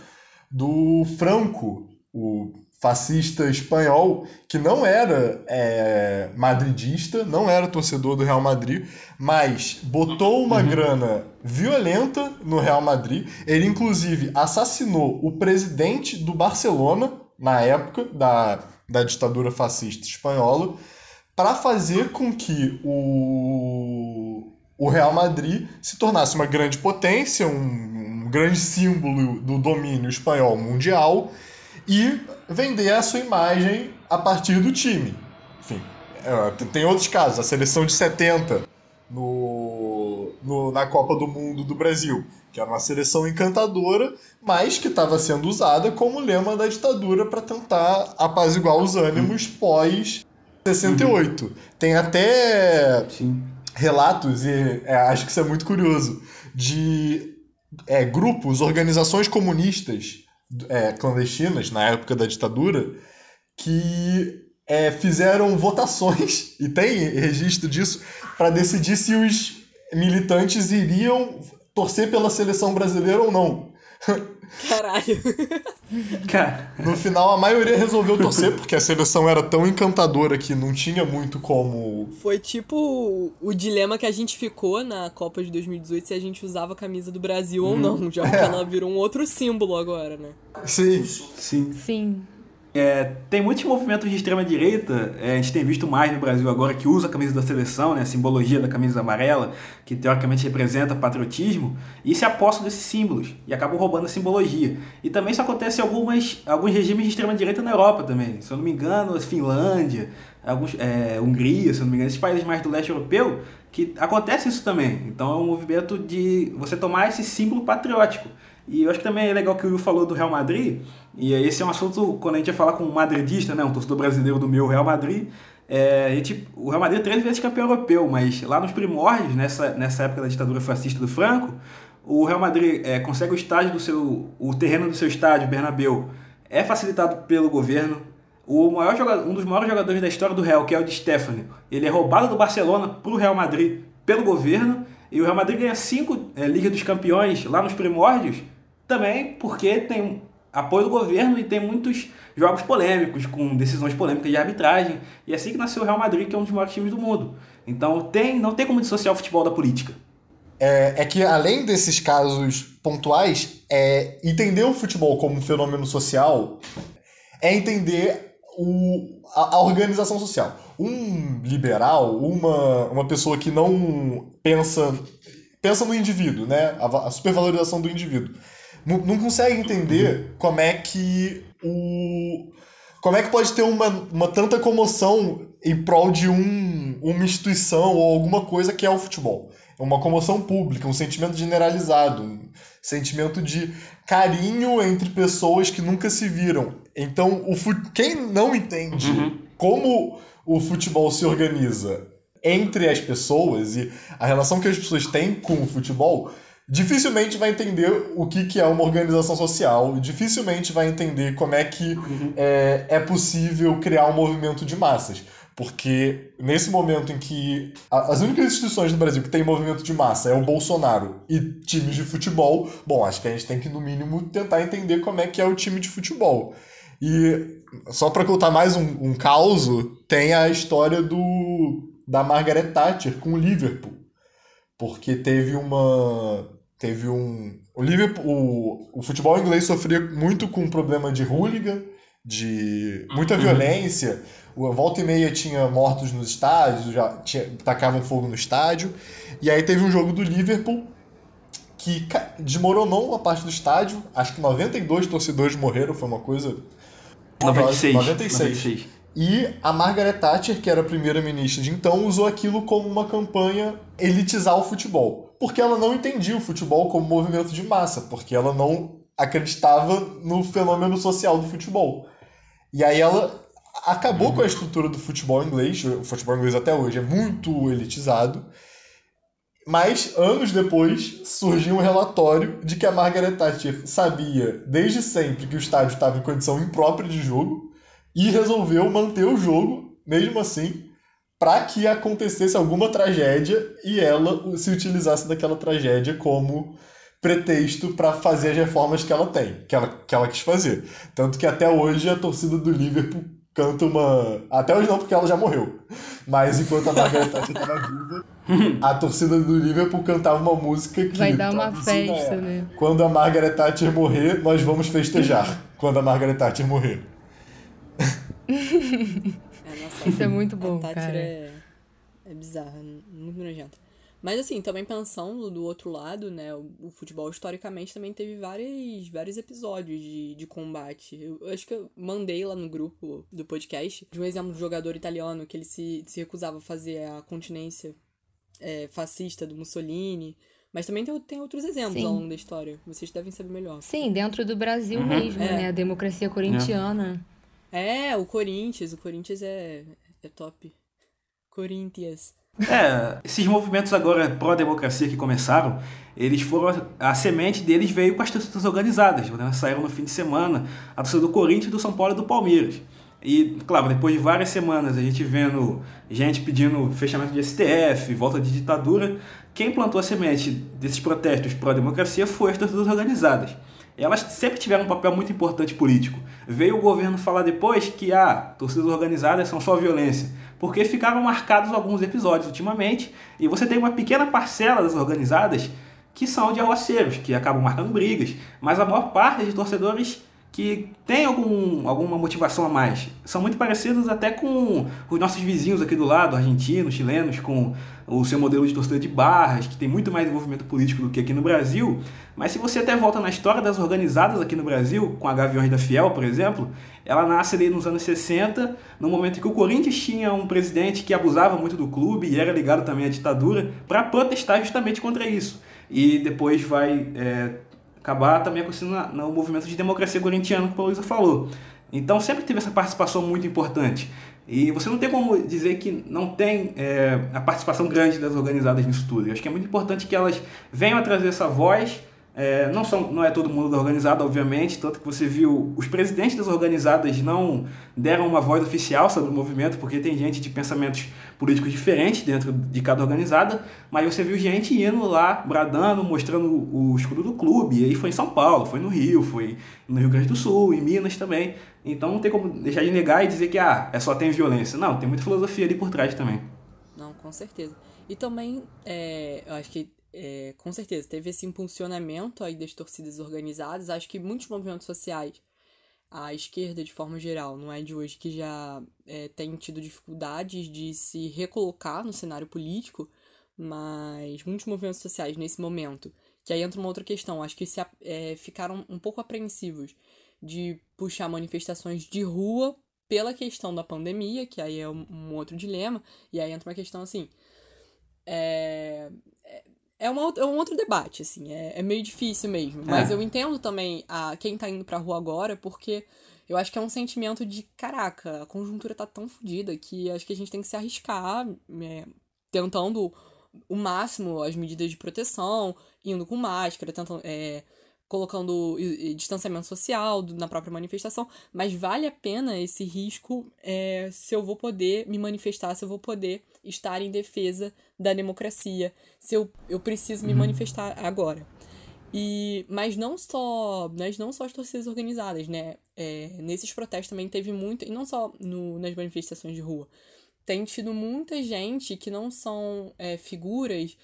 do Franco, o fascista espanhol, que não era é, madridista, não era torcedor do Real Madrid, mas botou uma grana violenta no Real Madrid. Ele, inclusive, assassinou o presidente do Barcelona, na época da, da ditadura fascista espanhola, para fazer com que o, o Real Madrid se tornasse uma grande potência, um, um grande símbolo do domínio espanhol mundial e vender a sua imagem a partir do time. Enfim, é, tem- outros casos, a seleção de 70 no, no- na Copa do Mundo do Brasil, que era uma seleção encantadora, mas que estava sendo usada como lema da ditadura para tentar apaziguar os ânimos pós 68. Tem até relatos, e é, acho que isso é muito curioso, de é, grupos, organizações comunistas é, clandestinas na época da ditadura que é, fizeram votações, e tem registro disso, para decidir se os militantes iriam torcer pela seleção brasileira ou não. Caralho. No final, a maioria resolveu torcer, porque a seleção era tão encantadora que não tinha muito como. Foi tipo o dilema que a gente ficou na Copa de 2018 se a gente usava a camisa do Brasil ou Hum. não, já que ela virou um outro símbolo agora, né? Sim. Sim. Sim. É, tem muitos movimentos de extrema direita, é, a gente tem visto mais no Brasil agora que usa a camisa da seleção, né, a simbologia da camisa amarela, que teoricamente representa patriotismo, e se apostam desses símbolos e acabam roubando a simbologia. E também isso acontece em algumas, alguns regimes de extrema direita na Europa também. Se eu não me engano, Finlândia, alguns, é, Hungria, se eu não me engano, esses países mais do leste europeu, que acontece isso também. Então é um movimento de você tomar esse símbolo patriótico. E eu acho que também é legal que o Will falou do Real Madrid, e esse é um assunto quando a gente vai falar com um madridista, né, um torcedor brasileiro do meu Real Madrid, é, a gente, o Real Madrid é três vezes campeão europeu, mas lá nos primórdios, nessa, nessa época da ditadura fascista do Franco, o Real Madrid é, consegue o estádio do seu, o terreno do seu estádio, Bernabéu, é facilitado pelo governo, o maior jogador, um dos maiores jogadores da história do Real, que é o de Stefano, ele é roubado do Barcelona para o Real Madrid pelo governo, e o Real Madrid ganha cinco é, Liga dos Campeões lá nos primórdios, também porque tem apoio do governo e tem muitos jogos polêmicos, com decisões polêmicas de arbitragem, e é assim que nasceu o Real Madrid, que é um dos maiores times do mundo. Então tem, não tem como dissociar o futebol da política. É, é, que além desses casos pontuais, é, entender o futebol como um fenômeno social é entender o, a, a, organização social. Um liberal, uma, uma pessoa que não pensa, pensa no indivíduo, né? a, supervalorização do indivíduo, não, não consegue entender como é que o como é que pode ter uma, uma tanta comoção em prol de um, uma instituição ou alguma coisa que é o futebol? É uma comoção pública, um sentimento generalizado, um sentimento de carinho entre pessoas que nunca se viram. Então, o quem não entende uhum. como o futebol se organiza entre as pessoas e a relação que as pessoas têm com o futebol, dificilmente vai entender o que, que é uma organização social, dificilmente vai entender como é que uhum. é, é possível criar um movimento de massas. Porque nesse momento em que as únicas instituições no Brasil que tem movimento de massa é o Bolsonaro e times de futebol, bom, acho que a gente tem que, no mínimo, tentar entender como é que é o time de futebol. E só para contar mais um, um caos, tem a história do da Margaret Thatcher com o Liverpool. Porque teve uma. Teve um. O Liverpool. O, o futebol inglês sofria muito com um problema de hooligan, de muita uhum. violência. O volta e meia tinha mortos nos estádios, já tinha, tacavam fogo no estádio. E aí teve um jogo do Liverpool que desmoronou uma parte do estádio. Acho que 92 torcedores morreram, foi uma coisa. 96. 96. 96. E a Margaret Thatcher, que era a primeira-ministra de então, usou aquilo como uma campanha elitizar o futebol. Porque ela não entendia o futebol como movimento de massa, porque ela não acreditava no fenômeno social do futebol. E aí ela acabou com a estrutura do futebol inglês. O futebol inglês até hoje é muito elitizado. Mas, anos depois, surgiu um relatório de que a Margaret Thatcher sabia desde sempre que o estádio estava em condição imprópria de jogo e resolveu manter o jogo, mesmo assim, para que acontecesse alguma tragédia e ela se utilizasse daquela tragédia como pretexto para fazer as reformas que ela tem, que ela, que ela quis fazer. Tanto que até hoje a torcida do Liverpool canta uma. Até hoje não, porque ela já morreu. Mas enquanto a Margaret Thatcher estava viva, a torcida do Liverpool cantava uma música que. Vai dar uma festa, é, né? Quando a Margaret Thatcher morrer, nós vamos festejar. quando a Margaret Thatcher morrer. É, Isso é muito bom, a Thatcher cara. É, é bizarra, muito nojenta. Mas assim, também pensando do outro lado, né, o, o, futebol historicamente também teve vários, vários episódios de, de combate. Eu, eu, acho que eu mandei lá no grupo do podcast de um exemplo de jogador italiano que ele se, se recusava a fazer a continência é, fascista do Mussolini. Mas também tem, tem outros exemplos Sim. ao longo da história. Vocês devem saber melhor. Sim, dentro do Brasil uhum. mesmo, é. né? A democracia corintiana. É. é, o Corinthians. O Corinthians é, é top. Corinthians. É, esses movimentos agora pró-democracia que começaram, eles foram. A semente deles veio com as torcidas organizadas, né? saíram no fim de semana, a torcida do Corinthians, do São Paulo e do Palmeiras. E, claro, depois de várias semanas a gente vendo gente pedindo fechamento de STF, volta de ditadura, quem plantou a semente desses protestos pró-democracia foi as torcidas organizadas elas sempre tiveram um papel muito importante político. Veio o governo falar depois que ah, torcidas organizadas são só violência, porque ficaram marcados alguns episódios ultimamente, e você tem uma pequena parcela das organizadas que são de alaceiros, que acabam marcando brigas, mas a maior parte de torcedores que tem algum, alguma motivação a mais. São muito parecidos até com os nossos vizinhos aqui do lado, argentinos, chilenos, com o seu modelo de torcida de barras, que tem muito mais envolvimento político do que aqui no Brasil. Mas se você até volta na história das organizadas aqui no Brasil, com a Gaviões da Fiel, por exemplo, ela nasce ali nos anos 60, no momento em que o Corinthians tinha um presidente que abusava muito do clube e era ligado também à ditadura, para protestar justamente contra isso. E depois vai é, acabar também acontecendo no movimento de democracia corintiano que o Luísa falou. Então sempre teve essa participação muito importante. E você não tem como dizer que não tem é, a participação grande das organizadas nisso tudo. Eu acho que é muito importante que elas venham a trazer essa voz É, não, são, não é todo mundo da organizada, obviamente, tanto que você viu os presidentes das organizadas não deram uma voz oficial sobre o movimento, porque tem gente de pensamentos políticos diferentes dentro de cada organizada, mas você viu gente indo lá, bradando, mostrando o escudo do clube, e aí foi em São Paulo, foi no Rio, foi no Rio Grande do Sul, em Minas também. Então não tem como deixar de negar e dizer que ah, é só tem violência. Não, tem muita filosofia ali por trás também. Não, com certeza. E também, é, eu acho que é, com certeza, teve esse impulsionamento aí das torcidas organizadas. Acho que muitos movimentos sociais, a esquerda de forma geral, não é de hoje, que já é, tem tido dificuldades de se recolocar no cenário político, mas muitos movimentos sociais nesse momento, que aí entra uma outra questão, acho que se, é, ficaram um pouco apreensivos de puxar manifestações de rua pela questão da pandemia, que aí é um, outro dilema, e aí entra uma questão assim. É, é, uma, é um outro debate, assim, é, é meio difícil mesmo. Mas é. eu entendo também a quem tá indo pra rua agora, porque eu acho que é um sentimento de, caraca, a conjuntura tá tão fodida que acho que a gente tem que se arriscar, é, tentando o máximo as medidas de proteção, indo com máscara, tentando. É, colocando distanciamento social na própria manifestação, mas vale a pena esse risco é, se eu vou poder me manifestar, se eu vou poder estar em defesa da democracia, se eu, eu preciso me uhum. manifestar agora. E, mas não só, mas não só as torcidas organizadas, né? É, nesses protestos também teve muito, e não só no, nas manifestações de rua, tem tido muita gente que não são é, figuras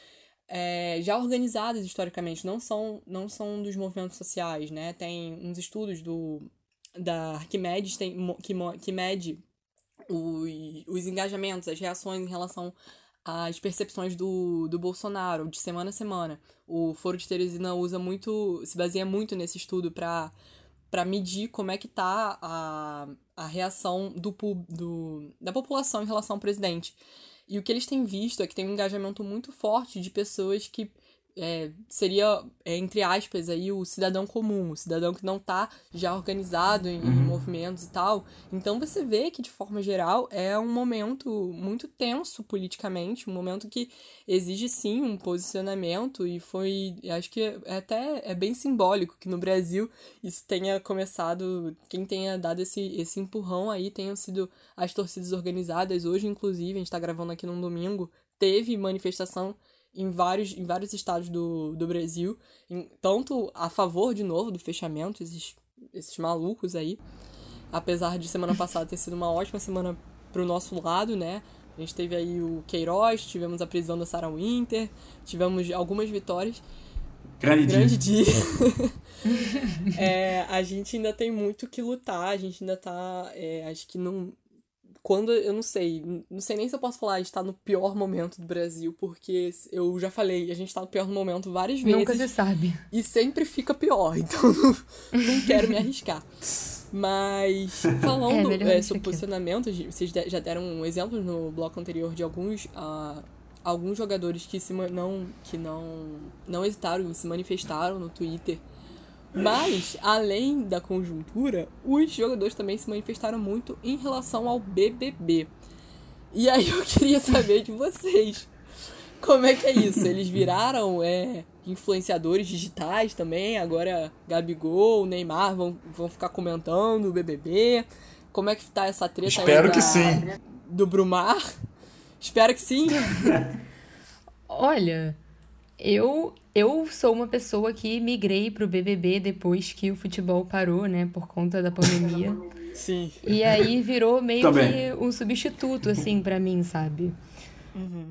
é, já organizadas historicamente, não são, não são dos movimentos sociais, né? Tem uns estudos do, da Arquimedes tem, que, que mede os, os engajamentos, as reações em relação às percepções do, do Bolsonaro de semana a semana. O Foro de Teresina usa muito, se baseia muito nesse estudo para para medir como é que tá a, a reação do, do, da população em relação ao presidente. E o que eles têm visto é que tem um engajamento muito forte de pessoas que é, seria, é, entre aspas, aí, o cidadão comum, o cidadão que não está já organizado em, uhum. em, movimentos e tal. Então você vê que, de forma geral, é um momento muito tenso politicamente, um momento que exige sim um posicionamento e foi, acho que é até é bem simbólico que no Brasil isso tenha começado, quem tenha dado esse, esse empurrão aí tenham sido as torcidas organizadas. Hoje, inclusive, a gente está gravando aqui num domingo, teve manifestação em vários, em vários estados do, do Brasil, em, tanto a favor, de novo, do fechamento, esses, esses malucos aí, apesar de semana passada ter sido uma ótima semana pro nosso lado, né? A gente teve aí o Queiroz, tivemos a prisão da Sarah Winter, tivemos algumas vitórias. Grande, Grande dia. dia. é, a gente ainda tem muito que lutar, a gente ainda tá. É, acho que não, quando eu não sei, não sei nem se eu posso falar de estar no pior momento do Brasil, porque eu já falei, a gente tá no pior momento várias vezes. Nunca se sabe. E sempre fica pior, então não, quero me arriscar. Mas falando é, é, sobre posicionamento, vocês já deram um exemplo no bloco anterior de alguns uh, alguns jogadores que se não que não não hesitaram e se manifestaram no Twitter mas, além da conjuntura, os jogadores também se manifestaram muito em relação ao BBB. E aí eu queria saber de vocês. Como é que é isso? Eles viraram é, influenciadores digitais também? Agora Gabigol, Neymar vão, vão ficar comentando o BBB? Como é que tá essa treta Espero aí que sim. do Brumar? Espero que sim. Olha, eu eu sou uma pessoa que migrei pro BBB depois que o futebol parou, né, por conta da pandemia. Sim. E aí virou meio Também. que um substituto, assim, para mim, sabe? Uhum.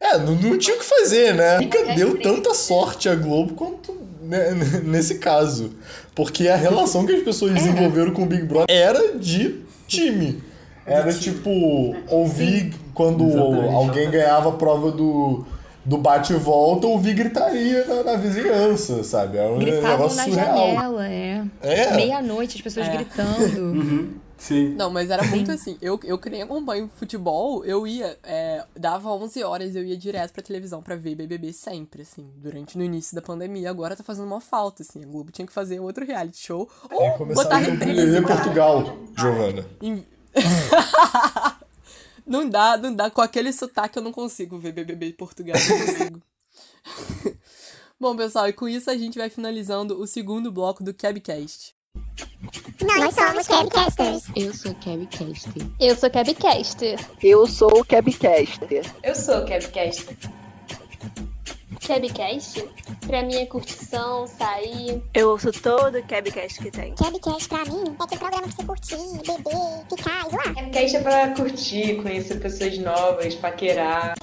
É, não, não, tinha o que fazer, né? Nunca é deu tanta sorte a Globo quanto né, nesse caso. Porque a relação que as pessoas é. desenvolveram com o Big Brother era de time. Era tipo, ouvir Sim. quando Exatamente. alguém ganhava a prova do do bate e volta, ouvir gritaria na, na vizinhança, sabe? É um Gritavam na surreal. janela, é. é. Meia-noite, as pessoas é. gritando. uhum. Sim. Não, mas era muito assim. Eu, eu que nem acompanho futebol, eu ia. É, dava 11 horas, eu ia direto pra televisão pra ver BBB sempre, assim. Durante no início da pandemia. Agora tá fazendo uma falta, assim. A Globo tinha que fazer outro reality show. Ou botar reprise. Em Portugal, Giovana. Em... Não dá, não dá. Com aquele sotaque eu não consigo ver BBB de Portugal, não consigo. Bom, pessoal, e com isso a gente vai finalizando o segundo bloco do Cabcast. Nós somos Cabcasters. Eu sou Cabcaster. Eu sou Cabcaster. Eu sou o Cabcaster. Eu sou Cabcaster. Cabcast, pra mim é curtição, sair. Eu ouço todo o Cabcast que tem. Cabcast pra mim é aquele programa pra você curtir, beber, ficar, zoar. Cabcast é pra curtir, conhecer pessoas novas, paquerar.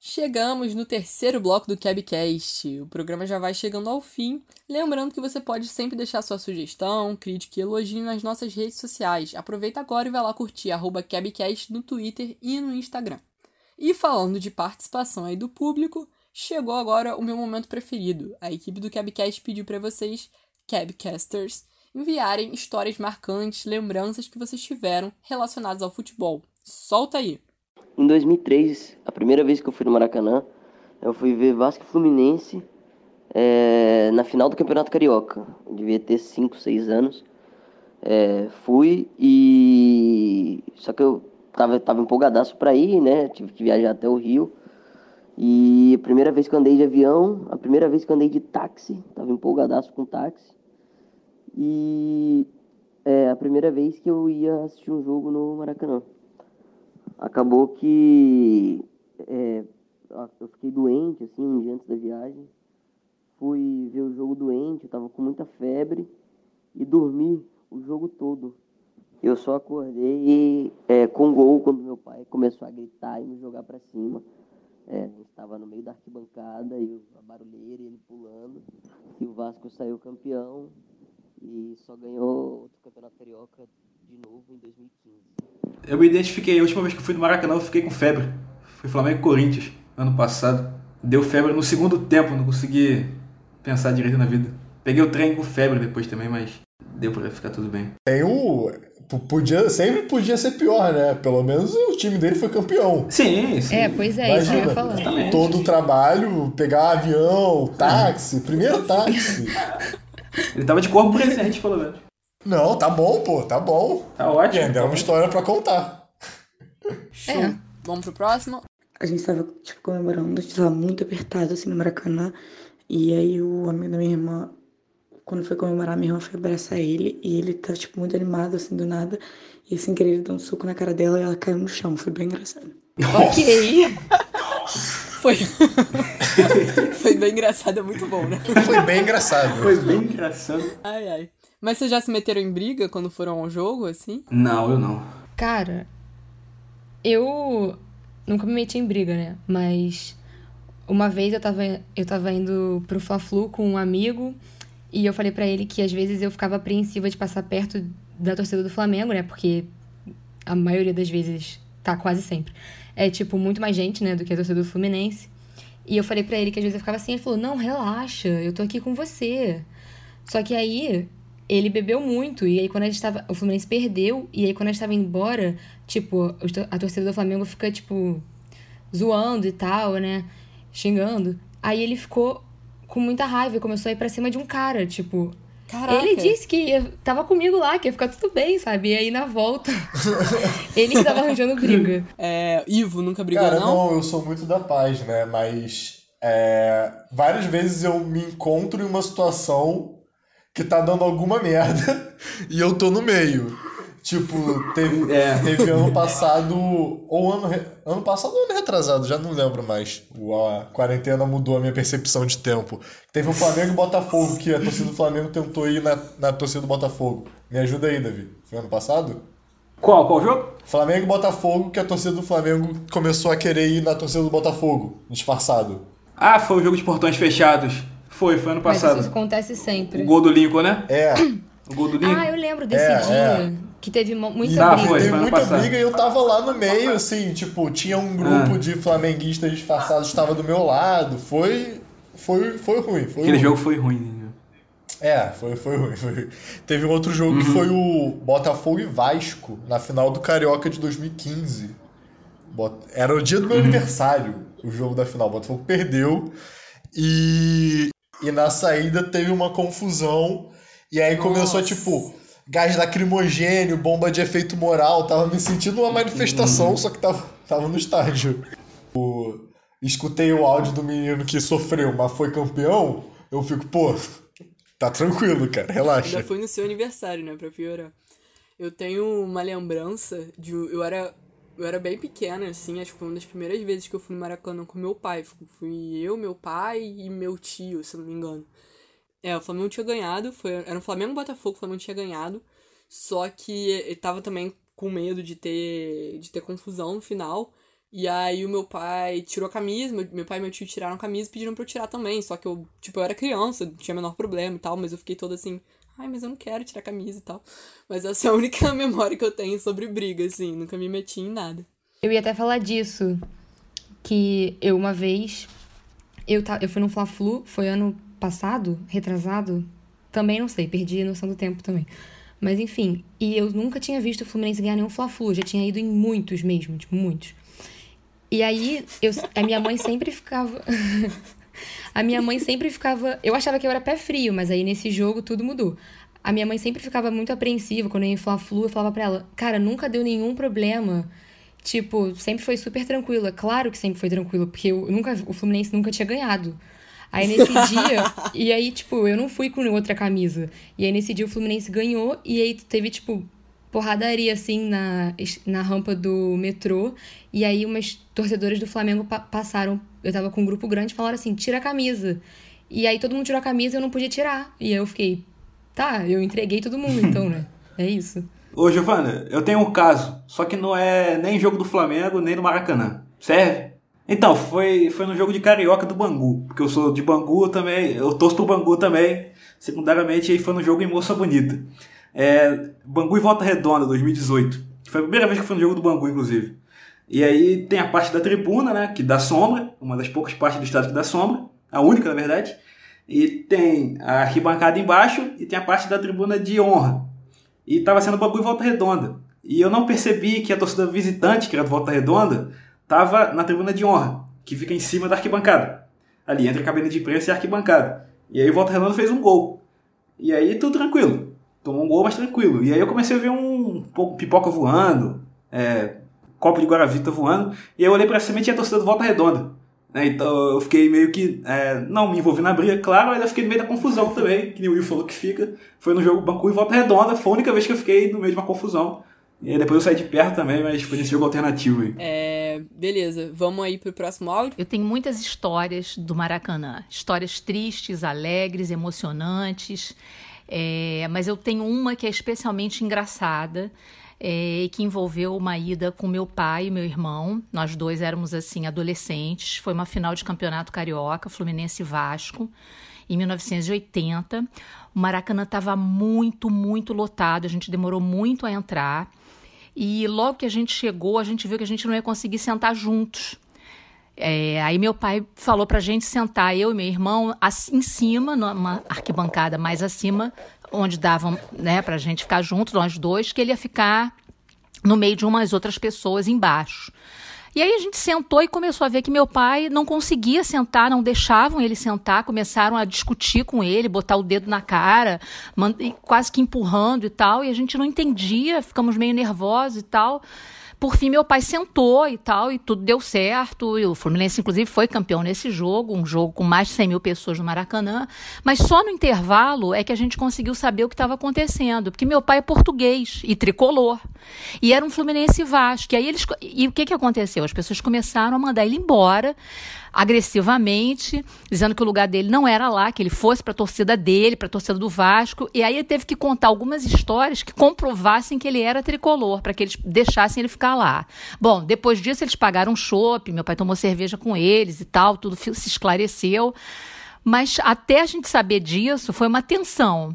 Chegamos no terceiro bloco do Cabcast. O programa já vai chegando ao fim. Lembrando que você pode sempre deixar sua sugestão, crítica e elogio nas nossas redes sociais. Aproveita agora e vai lá curtir arroba Cabcast no Twitter e no Instagram. E falando de participação aí do público, chegou agora o meu momento preferido. A equipe do Cabcast pediu para vocês, Cabcasters, enviarem histórias marcantes, lembranças que vocês tiveram relacionadas ao futebol. Solta aí! Em 2003, a primeira vez que eu fui no Maracanã, eu fui ver Vasco Fluminense é, na final do Campeonato Carioca. Eu devia ter 5, 6 anos. É, fui e. Só que eu tava, tava empolgadaço pra ir, né? Tive que viajar até o Rio. E a primeira vez que eu andei de avião, a primeira vez que eu andei de táxi, tava empolgadaço com táxi. E é a primeira vez que eu ia assistir um jogo no Maracanã. Acabou que é, eu fiquei doente, assim, um dia antes da viagem. Fui ver o jogo doente, eu tava com muita febre e dormi o jogo todo. Eu só acordei é, com gol quando meu pai começou a gritar e me jogar para cima. É, a gente estava no meio da arquibancada e a barulheira e ele pulando. E o Vasco saiu campeão e só ganhou outro campeonato carioca de novo em 2015. Eu me identifiquei, a última vez que eu fui no Maracanã eu fiquei com febre. Foi Flamengo e Corinthians, ano passado. Deu febre no segundo tempo, não consegui pensar direito na vida. Peguei o trem com febre depois também, mas deu pra ficar tudo bem. Tem o. Podia, sempre podia ser pior, né? Pelo menos o time dele foi campeão. Sim, sim. É, pois é, isso que eu ia falar. Todo o trabalho, pegar avião, táxi, primeiro táxi. Ele tava de corpo presente, pelo menos. Não, tá bom, pô, tá bom. Tá ótimo. E ainda é uma história pra contar. Show. É. Vamos pro próximo? A gente tava, tipo, comemorando, a gente tava muito apertado, assim, no Maracanã. E aí o amigo da minha irmã, quando foi comemorar, minha irmã foi abraçar ele. E ele tá, tipo, muito animado, assim, do nada. E sem querer ele deu um soco na cara dela e ela caiu no chão. Foi bem engraçado. Ok. Foi. Foi bem engraçado, é muito bom, né? Foi bem engraçado. Foi bem engraçado. Ai, ai. Mas vocês já se meteram em briga quando foram ao jogo, assim? Não, eu não. Cara, eu nunca me meti em briga, né? Mas uma vez eu tava, eu tava indo pro Fla-Flu com um amigo e eu falei para ele que às vezes eu ficava apreensiva de passar perto da torcida do Flamengo, né? Porque a maioria das vezes, tá quase sempre, é tipo muito mais gente, né, do que a torcida do Fluminense. E eu falei para ele que às vezes eu ficava assim, ele falou: "Não, relaxa, eu tô aqui com você". Só que aí ele bebeu muito. E aí, quando a gente tava. O Fluminense perdeu. E aí, quando a gente tava indo embora, tipo, a torcida do Flamengo fica, tipo, zoando e tal, né? Xingando. Aí ele ficou com muita raiva e começou a ir pra cima de um cara, tipo. Caraca. Ele disse que ia, tava comigo lá, que ia ficar tudo bem, sabe? E aí na volta, ele que tava arranjando briga. É, Ivo, nunca brigou, Cara, não? não, eu sou muito da paz, né? Mas é, várias vezes eu me encontro em uma situação que tá dando alguma merda e eu tô no meio. Tipo, teve, É. teve ano passado, ou ano, ano passado ou ano retrasado, já não lembro mais. A quarentena mudou a minha percepção de tempo. Teve o Flamengo e Botafogo, que a torcida do Flamengo tentou ir na, na torcida do Botafogo. Me ajuda aí, Davi. Foi ano passado? Qual? Qual jogo? Flamengo e Botafogo, que a torcida do Flamengo começou a querer ir na torcida do Botafogo, disfarçado. Ah, foi o jogo de portões fechados. Foi, foi ano Mas passado. isso acontece sempre. O gol do Lincoln, né? É. O gol do Lincoln. Ah, eu lembro desse É, dia. é. Que teve muita Ah, briga. foi, teve muita passado. briga e eu tava lá no meio, assim, tipo, tinha um grupo Ah. de flamenguistas disfarçados que estava do meu lado. Foi. Foi, foi ruim. Foi Aquele ruim. jogo foi ruim. né? É, foi, foi ruim. Foi... ruim. Teve um outro jogo que Uhum. foi o Botafogo e Vasco, na final do Carioca de 2015. Bot- Era o dia do Uhum. meu aniversário, o jogo da final. O Botafogo perdeu e, e na saída teve uma confusão. E aí começou, Nossa. tipo, gás lacrimogênio, bomba de efeito moral. Tava me sentindo uma manifestação, Uhum. só que tava, tava no estádio. O- escutei o áudio do menino que sofreu, mas foi campeão, eu fico, pô, tá tranquilo, cara, relaxa. Ainda foi no seu aniversário, né, pra piorar. Eu tenho uma lembrança de. Eu era. Eu era bem pequena, assim, acho que foi uma das primeiras vezes que eu fui no Maracanã com meu pai. Fui eu, meu pai e meu tio, se não me engano. É, o Flamengo tinha ganhado, foi, era um Flamengo Botafogo, o Flamengo tinha ganhado. Só que ele tava também com medo de ter, de ter confusão no final. E aí o meu pai tirou a camisa, meu, meu pai e meu tio tiraram a camisa e pediram pra eu tirar também. Só que eu, tipo, eu era criança, não tinha o menor problema e tal, mas eu fiquei toda assim, ai, mas eu não quero tirar a camisa e tal. Mas essa é a única memória que eu tenho sobre briga, assim, nunca me meti em nada. Eu ia até falar disso, que eu uma vez, eu, ta, eu fui no Fla-Flu, foi ano passado, retrasado, também não sei, perdi a noção do tempo também. Mas enfim, e eu nunca tinha visto o Fluminense ganhar nenhum Fla-Flu, já tinha ido em muitos mesmo, tipo, muitos. E aí, eu, a minha mãe sempre ficava. a minha mãe sempre ficava. Eu achava que eu era pé frio, mas aí nesse jogo tudo mudou. A minha mãe sempre ficava muito apreensiva quando eu ia falar flu, eu falava pra ela, cara, nunca deu nenhum problema. Tipo, sempre foi super tranquilo. É claro que sempre foi tranquilo, porque eu nunca, o Fluminense nunca tinha ganhado. Aí nesse dia, e aí, tipo, eu não fui com outra camisa. E aí nesse dia o Fluminense ganhou, e aí teve, tipo, porradaria, assim, na, na rampa do metrô. E aí umas torcedoras do Flamengo pa passaram, eu tava com um grupo grande, falaram assim, tira a camisa. E aí todo mundo tirou a camisa e eu não podia tirar. E aí eu fiquei, tá, eu entreguei todo mundo então, né? É isso. Ô, Giovana, eu tenho um caso, só que não é nem jogo do Flamengo, nem do Maracanã. Serve? Então, foi, foi no jogo de Carioca do Bangu, porque eu sou de Bangu também, eu torço pro Bangu também, secundariamente aí foi no jogo em Moça Bonita. É, Bangu e Volta Redonda, 2018. Foi a primeira vez que fui no jogo do Bangu, inclusive. E aí tem a parte da tribuna, né, que dá sombra, uma das poucas partes do estádio que dá sombra, a única, na verdade. E tem a arquibancada embaixo e tem a parte da tribuna de honra. E estava sendo Bangu e Volta Redonda. E eu não percebi que a torcida visitante, que era do Volta Redonda, estava na tribuna de honra, que fica em cima da arquibancada. Ali, entre a cabine de imprensa e a arquibancada. E aí o Volta Redonda fez um gol. E aí tudo tranquilo. Tomou um gol, mas tranquilo. E aí eu comecei a ver um pouco pipoca voando, é, copo de Guaravita voando. E eu olhei pra cima e tinha a torcida do Volta Redonda. Né? Então eu fiquei meio que. É, não me envolvi na briga, claro, mas eu fiquei no meio da confusão também. Que o Will falou que fica. Foi no jogo Banco e Volta Redonda. Foi a única vez que eu fiquei no meio de uma confusão. E aí depois eu saí de perto também, mas foi nesse jogo alternativo aí. É, beleza, vamos aí pro próximo áudio? Eu tenho muitas histórias do Maracanã. Histórias tristes, alegres, emocionantes. É, mas eu tenho uma que é especialmente engraçada. É, e que envolveu uma ida com meu pai e meu irmão. Nós dois éramos assim adolescentes. Foi uma final de campeonato carioca, Fluminense e Vasco, em 1980. O Maracanã estava muito, muito lotado. A gente demorou muito a entrar. E logo que a gente chegou, a gente viu que a gente não ia conseguir sentar juntos. É, aí meu pai falou pra gente sentar, eu e meu irmão, assim, em cima, numa arquibancada mais acima, onde davam né, pra gente ficar juntos, nós dois, que ele ia ficar no meio de umas outras pessoas embaixo. E aí a gente sentou e começou a ver que meu pai não conseguia sentar, não deixavam ele sentar, começaram a discutir com ele, botar o dedo na cara, quase que empurrando e tal, e a gente não entendia, ficamos meio nervosos e tal. Por fim, meu pai sentou e tal, e tudo deu certo. E o Fluminense, inclusive, foi campeão nesse jogo, um jogo com mais de 100 mil pessoas no Maracanã. Mas só no intervalo é que a gente conseguiu saber o que estava acontecendo, porque meu pai é português e tricolor. E era um Fluminense Vasco. E aí eles. E o que, que aconteceu? As pessoas começaram a mandar ele embora agressivamente, dizendo que o lugar dele não era lá, que ele fosse para a torcida dele, para a torcida do Vasco. E aí ele teve que contar algumas histórias que comprovassem que ele era tricolor, para que eles deixassem ele ficar lá. Bom, depois disso eles pagaram um chopp, meu pai tomou cerveja com eles e tal, tudo se esclareceu. Mas até a gente saber disso, foi uma tensão.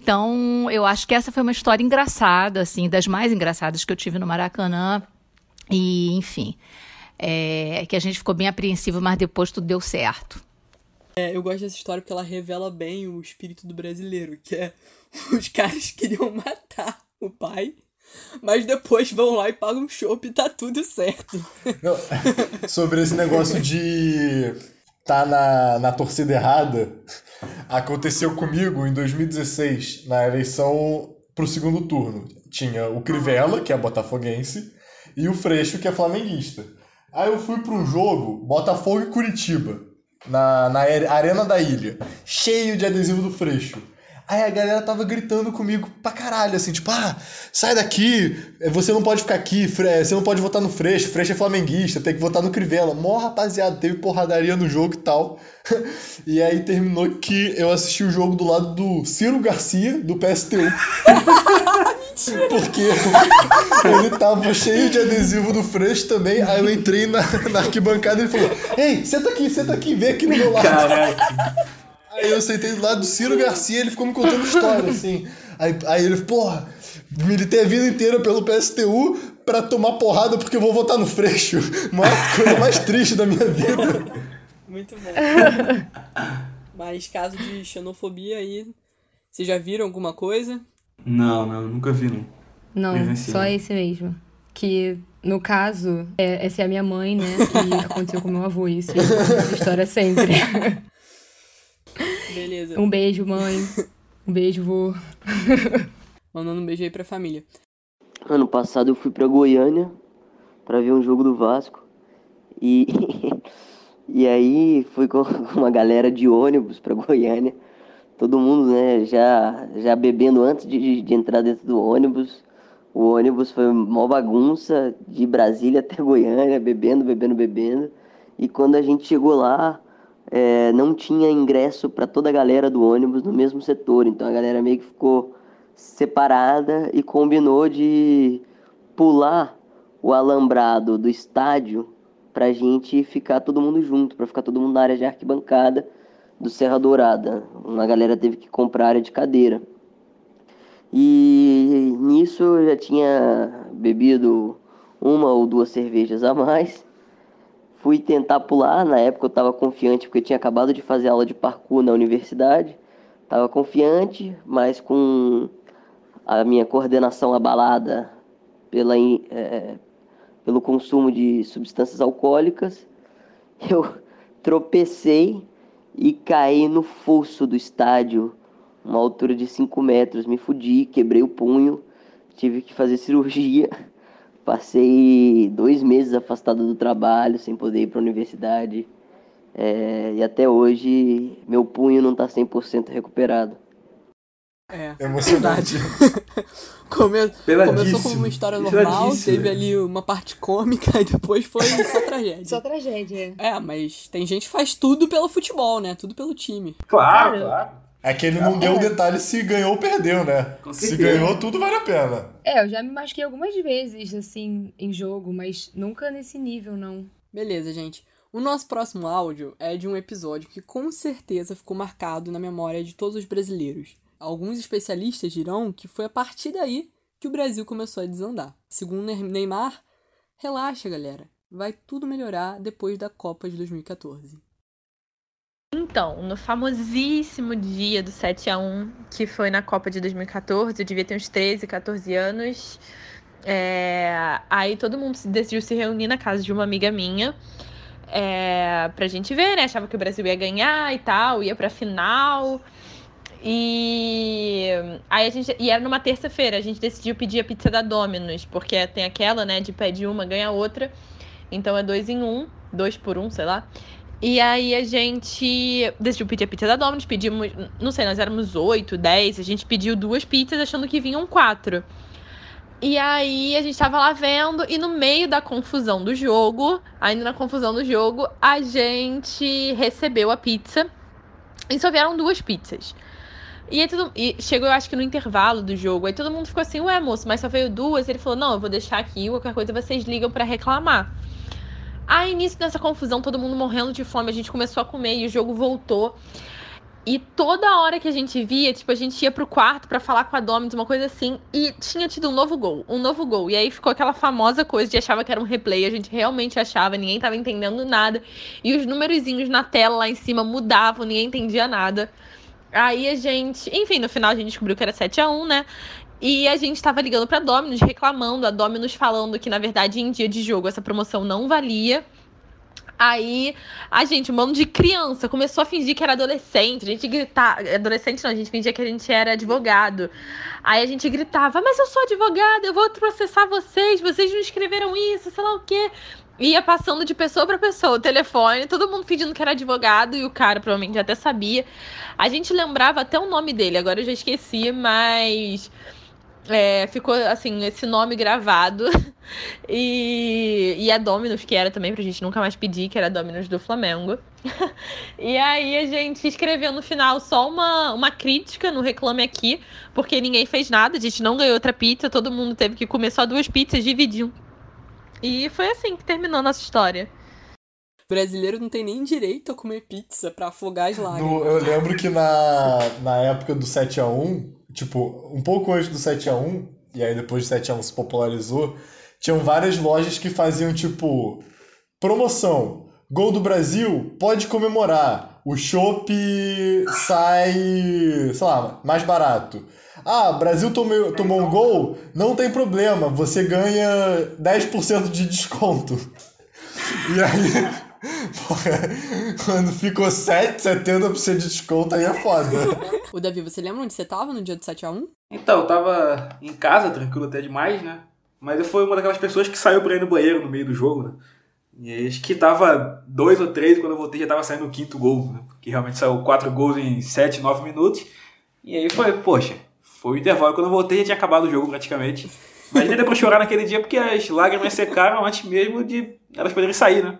Então, eu acho que essa foi uma história engraçada, assim, das mais engraçadas que eu tive no Maracanã. E, enfim, é, que a gente ficou bem apreensivo, mas depois tudo deu certo. É, eu gosto dessa história porque ela revela bem o espírito do brasileiro, que é os caras queriam matar o pai, mas depois vão lá e pagam um chopp e tá tudo certo. Não, sobre esse negócio de tá na, na torcida errada, aconteceu comigo em 2016, na eleição pro segundo turno. Tinha o Crivella, que é botafoguense, e o Freixo, que é flamenguista. Aí eu fui um jogo, Botafogo e Curitiba, na, na Arena da Ilha, cheio de adesivo do Freixo. Aí a galera tava gritando comigo pra caralho, assim, tipo, ah, sai daqui, você não pode ficar aqui, você não pode votar no Freixo, Freixo é flamenguista, tem que votar no Crivella. Mó rapaziada, teve porradaria no jogo e tal. E aí terminou que eu assisti o jogo do lado do Ciro Garcia, do PSTU. Porque ele tava cheio de adesivo do Freixo também. Aí eu entrei na, na arquibancada e ele falou: Ei, senta aqui, senta aqui, vem aqui do meu lado. Caraca. Aí eu sentei do lado do Ciro Garcia ele ficou me contando história, assim. Aí, aí ele, porra, militei a vida inteira pelo PSTU pra tomar porrada porque eu vou votar no Freixo. Maior coisa mais triste da minha vida. Muito bom. Mas caso de xenofobia aí, vocês já viram alguma coisa? Não, não, nunca vi, não. Não, só esse mesmo. Que, no caso, é, essa é a minha mãe, né? Que aconteceu com meu avô isso. E essa história sempre. Beleza. Um beijo, mãe. Um beijo, vô. Mandando um beijo aí pra família. Ano passado eu fui pra Goiânia pra ver um jogo do Vasco. E, e aí fui com uma galera de ônibus pra Goiânia. Todo mundo, né, já, já bebendo antes de, de entrar dentro do ônibus. O ônibus foi uma bagunça de Brasília até Goiânia, bebendo, bebendo, bebendo. E quando a gente chegou lá, é, não tinha ingresso para toda a galera do ônibus no mesmo setor. Então a galera meio que ficou separada e combinou de pular o alambrado do estádio pra gente ficar todo mundo junto, para ficar todo mundo na área de arquibancada do Serra Dourada. Uma galera teve que comprar área de cadeira. E nisso eu já tinha bebido uma ou duas cervejas a mais Fui tentar pular, na época eu estava confiante porque eu tinha acabado de fazer aula de parkour na universidade. Estava confiante, mas com a minha coordenação abalada pela, é, pelo consumo de substâncias alcoólicas, eu tropecei e caí no fosso do estádio, uma altura de 5 metros. Me fudi, quebrei o punho, tive que fazer cirurgia. Passei dois meses afastado do trabalho, sem poder ir para a universidade. É, e até hoje, meu punho não está 100% recuperado. É, é verdade. Come... Começou como uma história normal, teve ali uma parte cômica e depois foi só tragédia. Só tragédia. É, mas tem gente que faz tudo pelo futebol, né? Tudo pelo time. Claro, claro. É que ele não deu o detalhe se ganhou ou perdeu, né? se ganhou, tudo vale a pena. É, eu já me machuquei algumas vezes, assim, em jogo, mas nunca nesse nível, não. Beleza, gente. O nosso próximo áudio é de um episódio que com certeza ficou marcado na memória de todos os brasileiros. Alguns especialistas dirão que foi a partir daí que o Brasil começou a desandar. Segundo Neymar, relaxa, galera. Vai tudo melhorar depois da Copa de 2014. Então, no famosíssimo dia do 7 a 1 que foi na Copa de 2014, eu devia ter uns 13, 14 anos. É... Aí todo mundo decidiu se reunir na casa de uma amiga minha é... pra gente ver, né? Achava que o Brasil ia ganhar e tal, ia pra final. E aí a gente. E era numa terça-feira, a gente decidiu pedir a pizza da Domino's, porque tem aquela, né, de pede uma, ganha outra. Então é dois em um, dois por um, sei lá. E aí a gente decidiu pedir a pizza da Domino's, pedimos, não sei, nós éramos oito, dez, a gente pediu duas pizzas achando que vinham quatro. E aí a gente tava lá vendo e no meio da confusão do jogo, ainda na confusão do jogo, a gente recebeu a pizza e só vieram duas pizzas. E, aí tudo, e chegou, eu acho que no intervalo do jogo. Aí todo mundo ficou assim, ué, moço, mas só veio duas. Ele falou, não, eu vou deixar aqui, qualquer coisa vocês ligam para reclamar. Aí, início dessa confusão, todo mundo morrendo de fome, a gente começou a comer e o jogo voltou. E toda hora que a gente via, tipo, a gente ia pro quarto para falar com a Dominus, uma coisa assim, e tinha tido um novo gol, um novo gol. E aí ficou aquela famosa coisa de achava que era um replay, a gente realmente achava, ninguém tava entendendo nada. E os númerozinhos na tela lá em cima mudavam, ninguém entendia nada. Aí a gente, enfim, no final a gente descobriu que era 7 a 1 né? E a gente tava ligando pra Dominus, reclamando, a Dominus falando que, na verdade, em dia de jogo essa promoção não valia. Aí a gente, um de criança, começou a fingir que era adolescente. A gente gritava. Adolescente não, a gente fingia que a gente era advogado. Aí a gente gritava, mas eu sou advogado, eu vou processar vocês, vocês não escreveram isso, sei lá o quê. ia passando de pessoa para pessoa o telefone, todo mundo pedindo que era advogado e o cara provavelmente até sabia. A gente lembrava até o nome dele, agora eu já esqueci, mas é, ficou assim, esse nome gravado. E, e a Dominus, que era também pra gente nunca mais pedir, que era a Dominus do Flamengo. e aí a gente escreveu no final só uma, uma crítica no Reclame Aqui, porque ninguém fez nada, a gente não ganhou outra pizza, todo mundo teve que comer só duas pizzas, dividiu. E foi assim que terminou nossa história. brasileiro não tem nem direito a comer pizza pra afogar as lágrimas. No- eu lembro que na, na época do 7x1, tipo, um pouco antes do 7x1, e aí depois do 7x1 se popularizou, tinham várias lojas que faziam, tipo, promoção. Gol do Brasil, pode comemorar. O chopp sai, sei lá, mais barato. Ah, Brasil tomou, tomou um gol, não tem problema, você ganha 10% de desconto. E aí, quando ficou 7, 70% de desconto, aí é foda. Ô, Davi, você lembra onde você tava no dia do 7x1? Então, eu tava em casa, tranquilo até demais, né? Mas eu fui uma daquelas pessoas que saiu pra ir no banheiro no meio do jogo, né? E aí, acho que tava dois ou três, quando eu voltei já tava saindo o quinto gol, né? Porque realmente saiu quatro gols em sete, nove minutos. E aí foi, poxa, foi o intervalo. Quando eu voltei já tinha acabado o jogo praticamente. Mas nem deu pra chorar naquele dia porque as lágrimas secaram antes mesmo de elas poderem sair, né?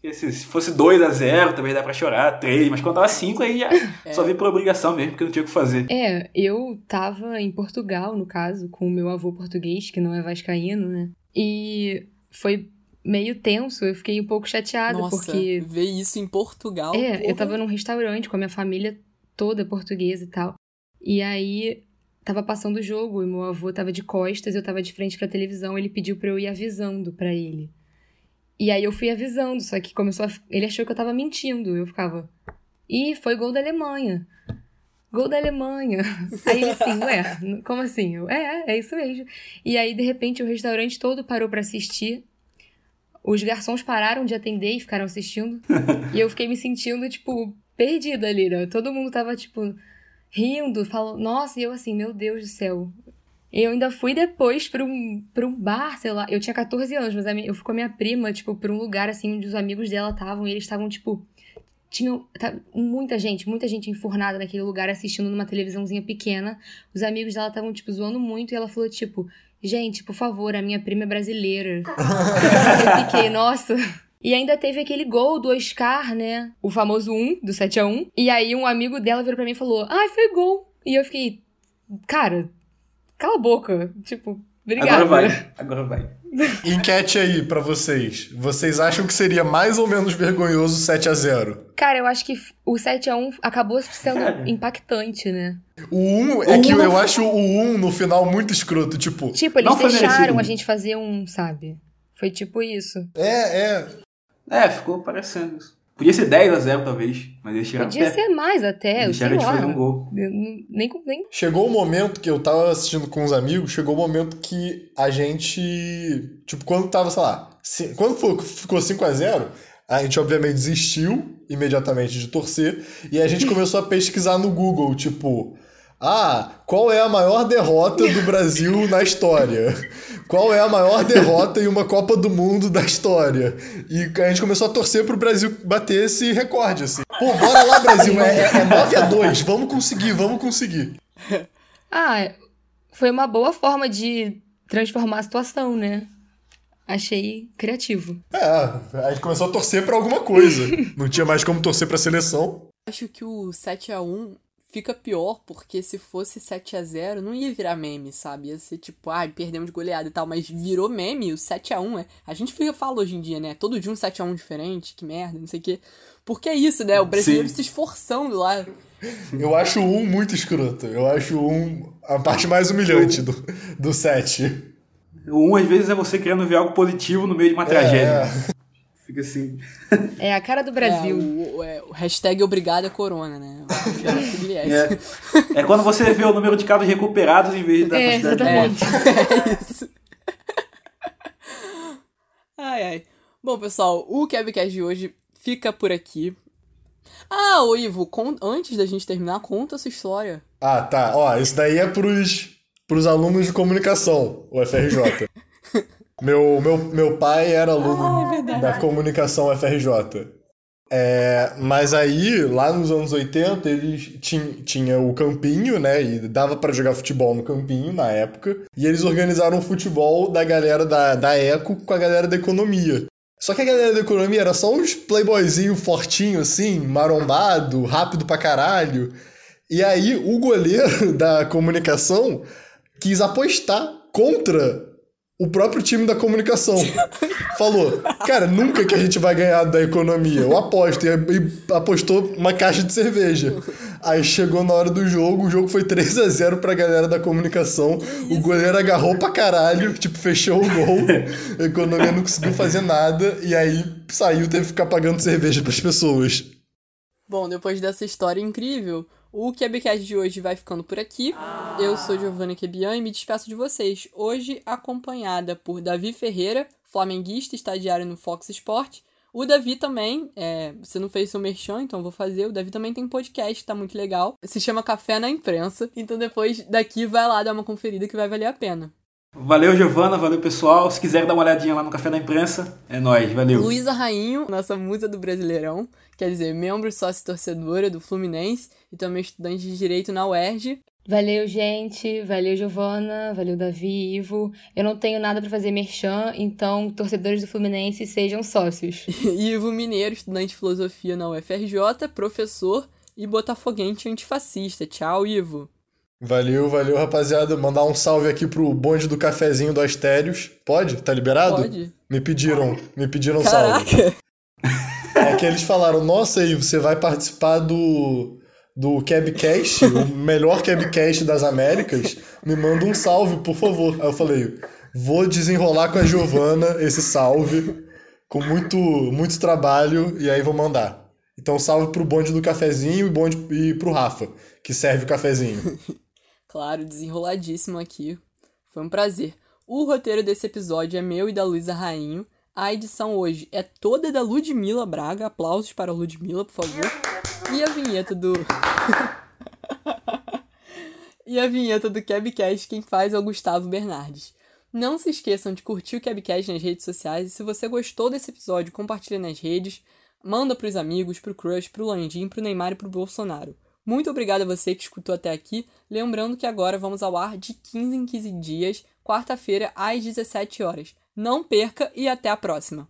Porque se se fosse 2 a 0 também dá pra chorar, 3, mas quando tava 5 aí já só vi por obrigação mesmo, porque não tinha o que fazer. É, eu tava em Portugal, no caso, com o meu avô português, que não é vascaíno, né? E foi meio tenso, eu fiquei um pouco chateada, Nossa, porque... ver isso em Portugal. É, eu porra. tava num restaurante com a minha família toda portuguesa e tal. E aí tava passando o jogo e meu avô tava de costas, eu tava de frente pra televisão, ele pediu pra eu ir avisando pra ele. E aí eu fui avisando, só que começou a... ele achou que eu tava mentindo. Eu ficava: "Ih, foi gol da Alemanha". Gol da Alemanha. Aí ele assim, ué, como assim? Eu, é, é isso mesmo. E aí, de repente, o restaurante todo parou pra assistir. Os garçons pararam de atender e ficaram assistindo. e eu fiquei me sentindo, tipo, perdida ali, né? Todo mundo tava, tipo, rindo, falando, nossa, e eu assim, meu Deus do céu. Eu ainda fui depois pra um, pra um bar, sei lá. Eu tinha 14 anos, mas a eu fui com a minha prima, tipo, pra um lugar, assim, onde os amigos dela estavam. E eles estavam, tipo, tinham tá- muita gente, muita gente enfurnada naquele lugar assistindo numa televisãozinha pequena. Os amigos dela estavam, tipo, zoando muito e ela falou, tipo, gente, por favor, a minha prima é brasileira. eu fiquei, nossa. E ainda teve aquele gol do Oscar, né? O famoso 1, do 7x1. E aí um amigo dela virou pra mim e falou, ai, foi gol. E eu fiquei, cara, cala a boca. Tipo, obrigada. Agora vai, agora vai. Enquete aí pra vocês. Vocês acham que seria mais ou menos vergonhoso 7 a 0 Cara, eu acho que o 7x1 acabou sendo impactante, né? O 1 é que eu acho o 1 no final muito escroto, tipo. Tipo, eles deixaram a gente fazer um, sabe? Foi tipo isso. É, é. É, ficou parecendo isso. Podia ser 10 a 0 talvez, mas eles tiraram Podia perto. ser mais até, Eles deixaram de fazer um gol. Eu nem, com- nem Chegou o momento que eu tava assistindo com os amigos, chegou o momento que a gente. Tipo, quando tava, sei lá. Quando ficou 5 a 0 a gente obviamente desistiu imediatamente de torcer. E a gente começou a pesquisar no Google, tipo. Ah, qual é a maior derrota do Brasil na história? Qual é a maior derrota em uma Copa do Mundo da história? E a gente começou a torcer pro Brasil bater esse recorde, assim. Pô, bora lá, Brasil, é, é 9 a 2 vamos conseguir, vamos conseguir. Ah, foi uma boa forma de transformar a situação, né? Achei criativo. É, a gente começou a torcer pra alguma coisa. Não tinha mais como torcer pra seleção. Acho que o 7x1 fica pior, porque se fosse 7x0, não ia virar meme, sabe? Ia ser tipo, ai, perdemos de goleada e tal, mas virou meme, o 7x1 é. A gente fica fala hoje em dia, né? Todo dia um 7x1 diferente, que merda, não sei o quê. Porque é isso, né? O brasileiro Sim. se esforçando lá. Eu acho o 1 muito escroto. Eu acho o 1 a parte mais humilhante do, do 7. O 1 às vezes é você querendo ver algo positivo no meio de uma tragédia. Fica assim. É a cara do Brasil. É, o, é, o hashtag obrigada corona, né? É. É quando você vê o número de casos recuperados em vez da É, quantidade de mortes. É isso. Ai, ai. Bom, pessoal, o Kevcast de hoje fica por aqui. Ah, ô Ivo, con- antes da gente terminar, conta a sua história. Ah, tá. Ó, isso daí é pros, pros alunos de comunicação, o FRJ. Meu, meu, meu pai era aluno Ah, é da comunicação FRJ. É, mas aí, lá nos anos 80, eles tinham tinha o campinho, né? E dava pra jogar futebol no campinho na época. E eles organizaram o futebol da galera da, da Eco com a galera da economia. Só que a galera da economia era só uns playboyzinho fortinho assim, marombado, rápido pra caralho. E aí o goleiro da comunicação quis apostar contra o próprio time da comunicação. Falou, cara, nunca que a gente vai ganhar da economia. Eu aposto. E, e apostou uma caixa de cerveja. Aí chegou na hora do jogo, o jogo foi 3 a 0 pra galera da comunicação. O goleiro agarrou pra caralho, tipo, fechou o gol. A economia não conseguiu fazer nada. E aí saiu, teve que ficar pagando cerveja pras pessoas. Bom, depois dessa história incrível, o Quebecast de hoje vai ficando por aqui. Eu sou Giovanna Quebian e me despeço de vocês. Hoje acompanhada por Davi Ferreira, flamenguista, estagiário no Fox Sport. O Davi também, é, você não fez seu merchan, então vou fazer. O Davi também tem um podcast, tá muito legal. Se chama Café na Imprensa. Então depois daqui vai lá dar uma conferida que vai valer a pena. Valeu, Giovana, valeu, pessoal. Se quiser dar uma olhadinha lá no Café da Imprensa, é nóis, valeu. Luísa Rainho, nossa musa do Brasileirão, quer dizer, membro sócio torcedora do Fluminense e também estudante de Direito na UERJ. Valeu, gente. Valeu, Giovana. Valeu, Davi, Ivo. Eu não tenho nada pra fazer merchan, então, torcedores do Fluminense, sejam sócios. Ivo Mineiro, estudante de filosofia na UFRJ, professor e botafoguense antifascista. Tchau, Ivo. Valeu, valeu, rapaziada. Mandar um salve aqui pro bonde do cafezinho do Astérios. Pode? Tá liberado? Pode. Me pediram, me pediram salve. Caraca! É que eles falaram, nossa, aí você vai participar do do Cabcast, o melhor Cabcast das Américas, me manda um salve, por favor. Aí eu falei, vou desenrolar com a Giovana esse salve, com muito, muito trabalho, e aí vou mandar. Então salve pro bonde do cafezinho e, bonde, e pro Rafa, que serve o cafezinho. Claro, desenroladíssimo aqui. Foi um prazer. O roteiro desse episódio é meu e da Luísa Rainho. A edição hoje é toda da Ludmila Braga. Aplausos para a Ludmila, por favor. E a vinheta do. e a vinheta do Cabcast, quem faz é o Gustavo Bernardes. Não se esqueçam de curtir o Cabcast nas redes sociais. E se você gostou desse episódio, compartilha nas redes. Manda pros amigos, pro crush, pro Landim, pro Neymar e pro Bolsonaro. Muito obrigado a você que escutou até aqui. Lembrando que agora vamos ao ar de 15 em 15 dias, quarta-feira, às 17 horas. Não perca e até a próxima!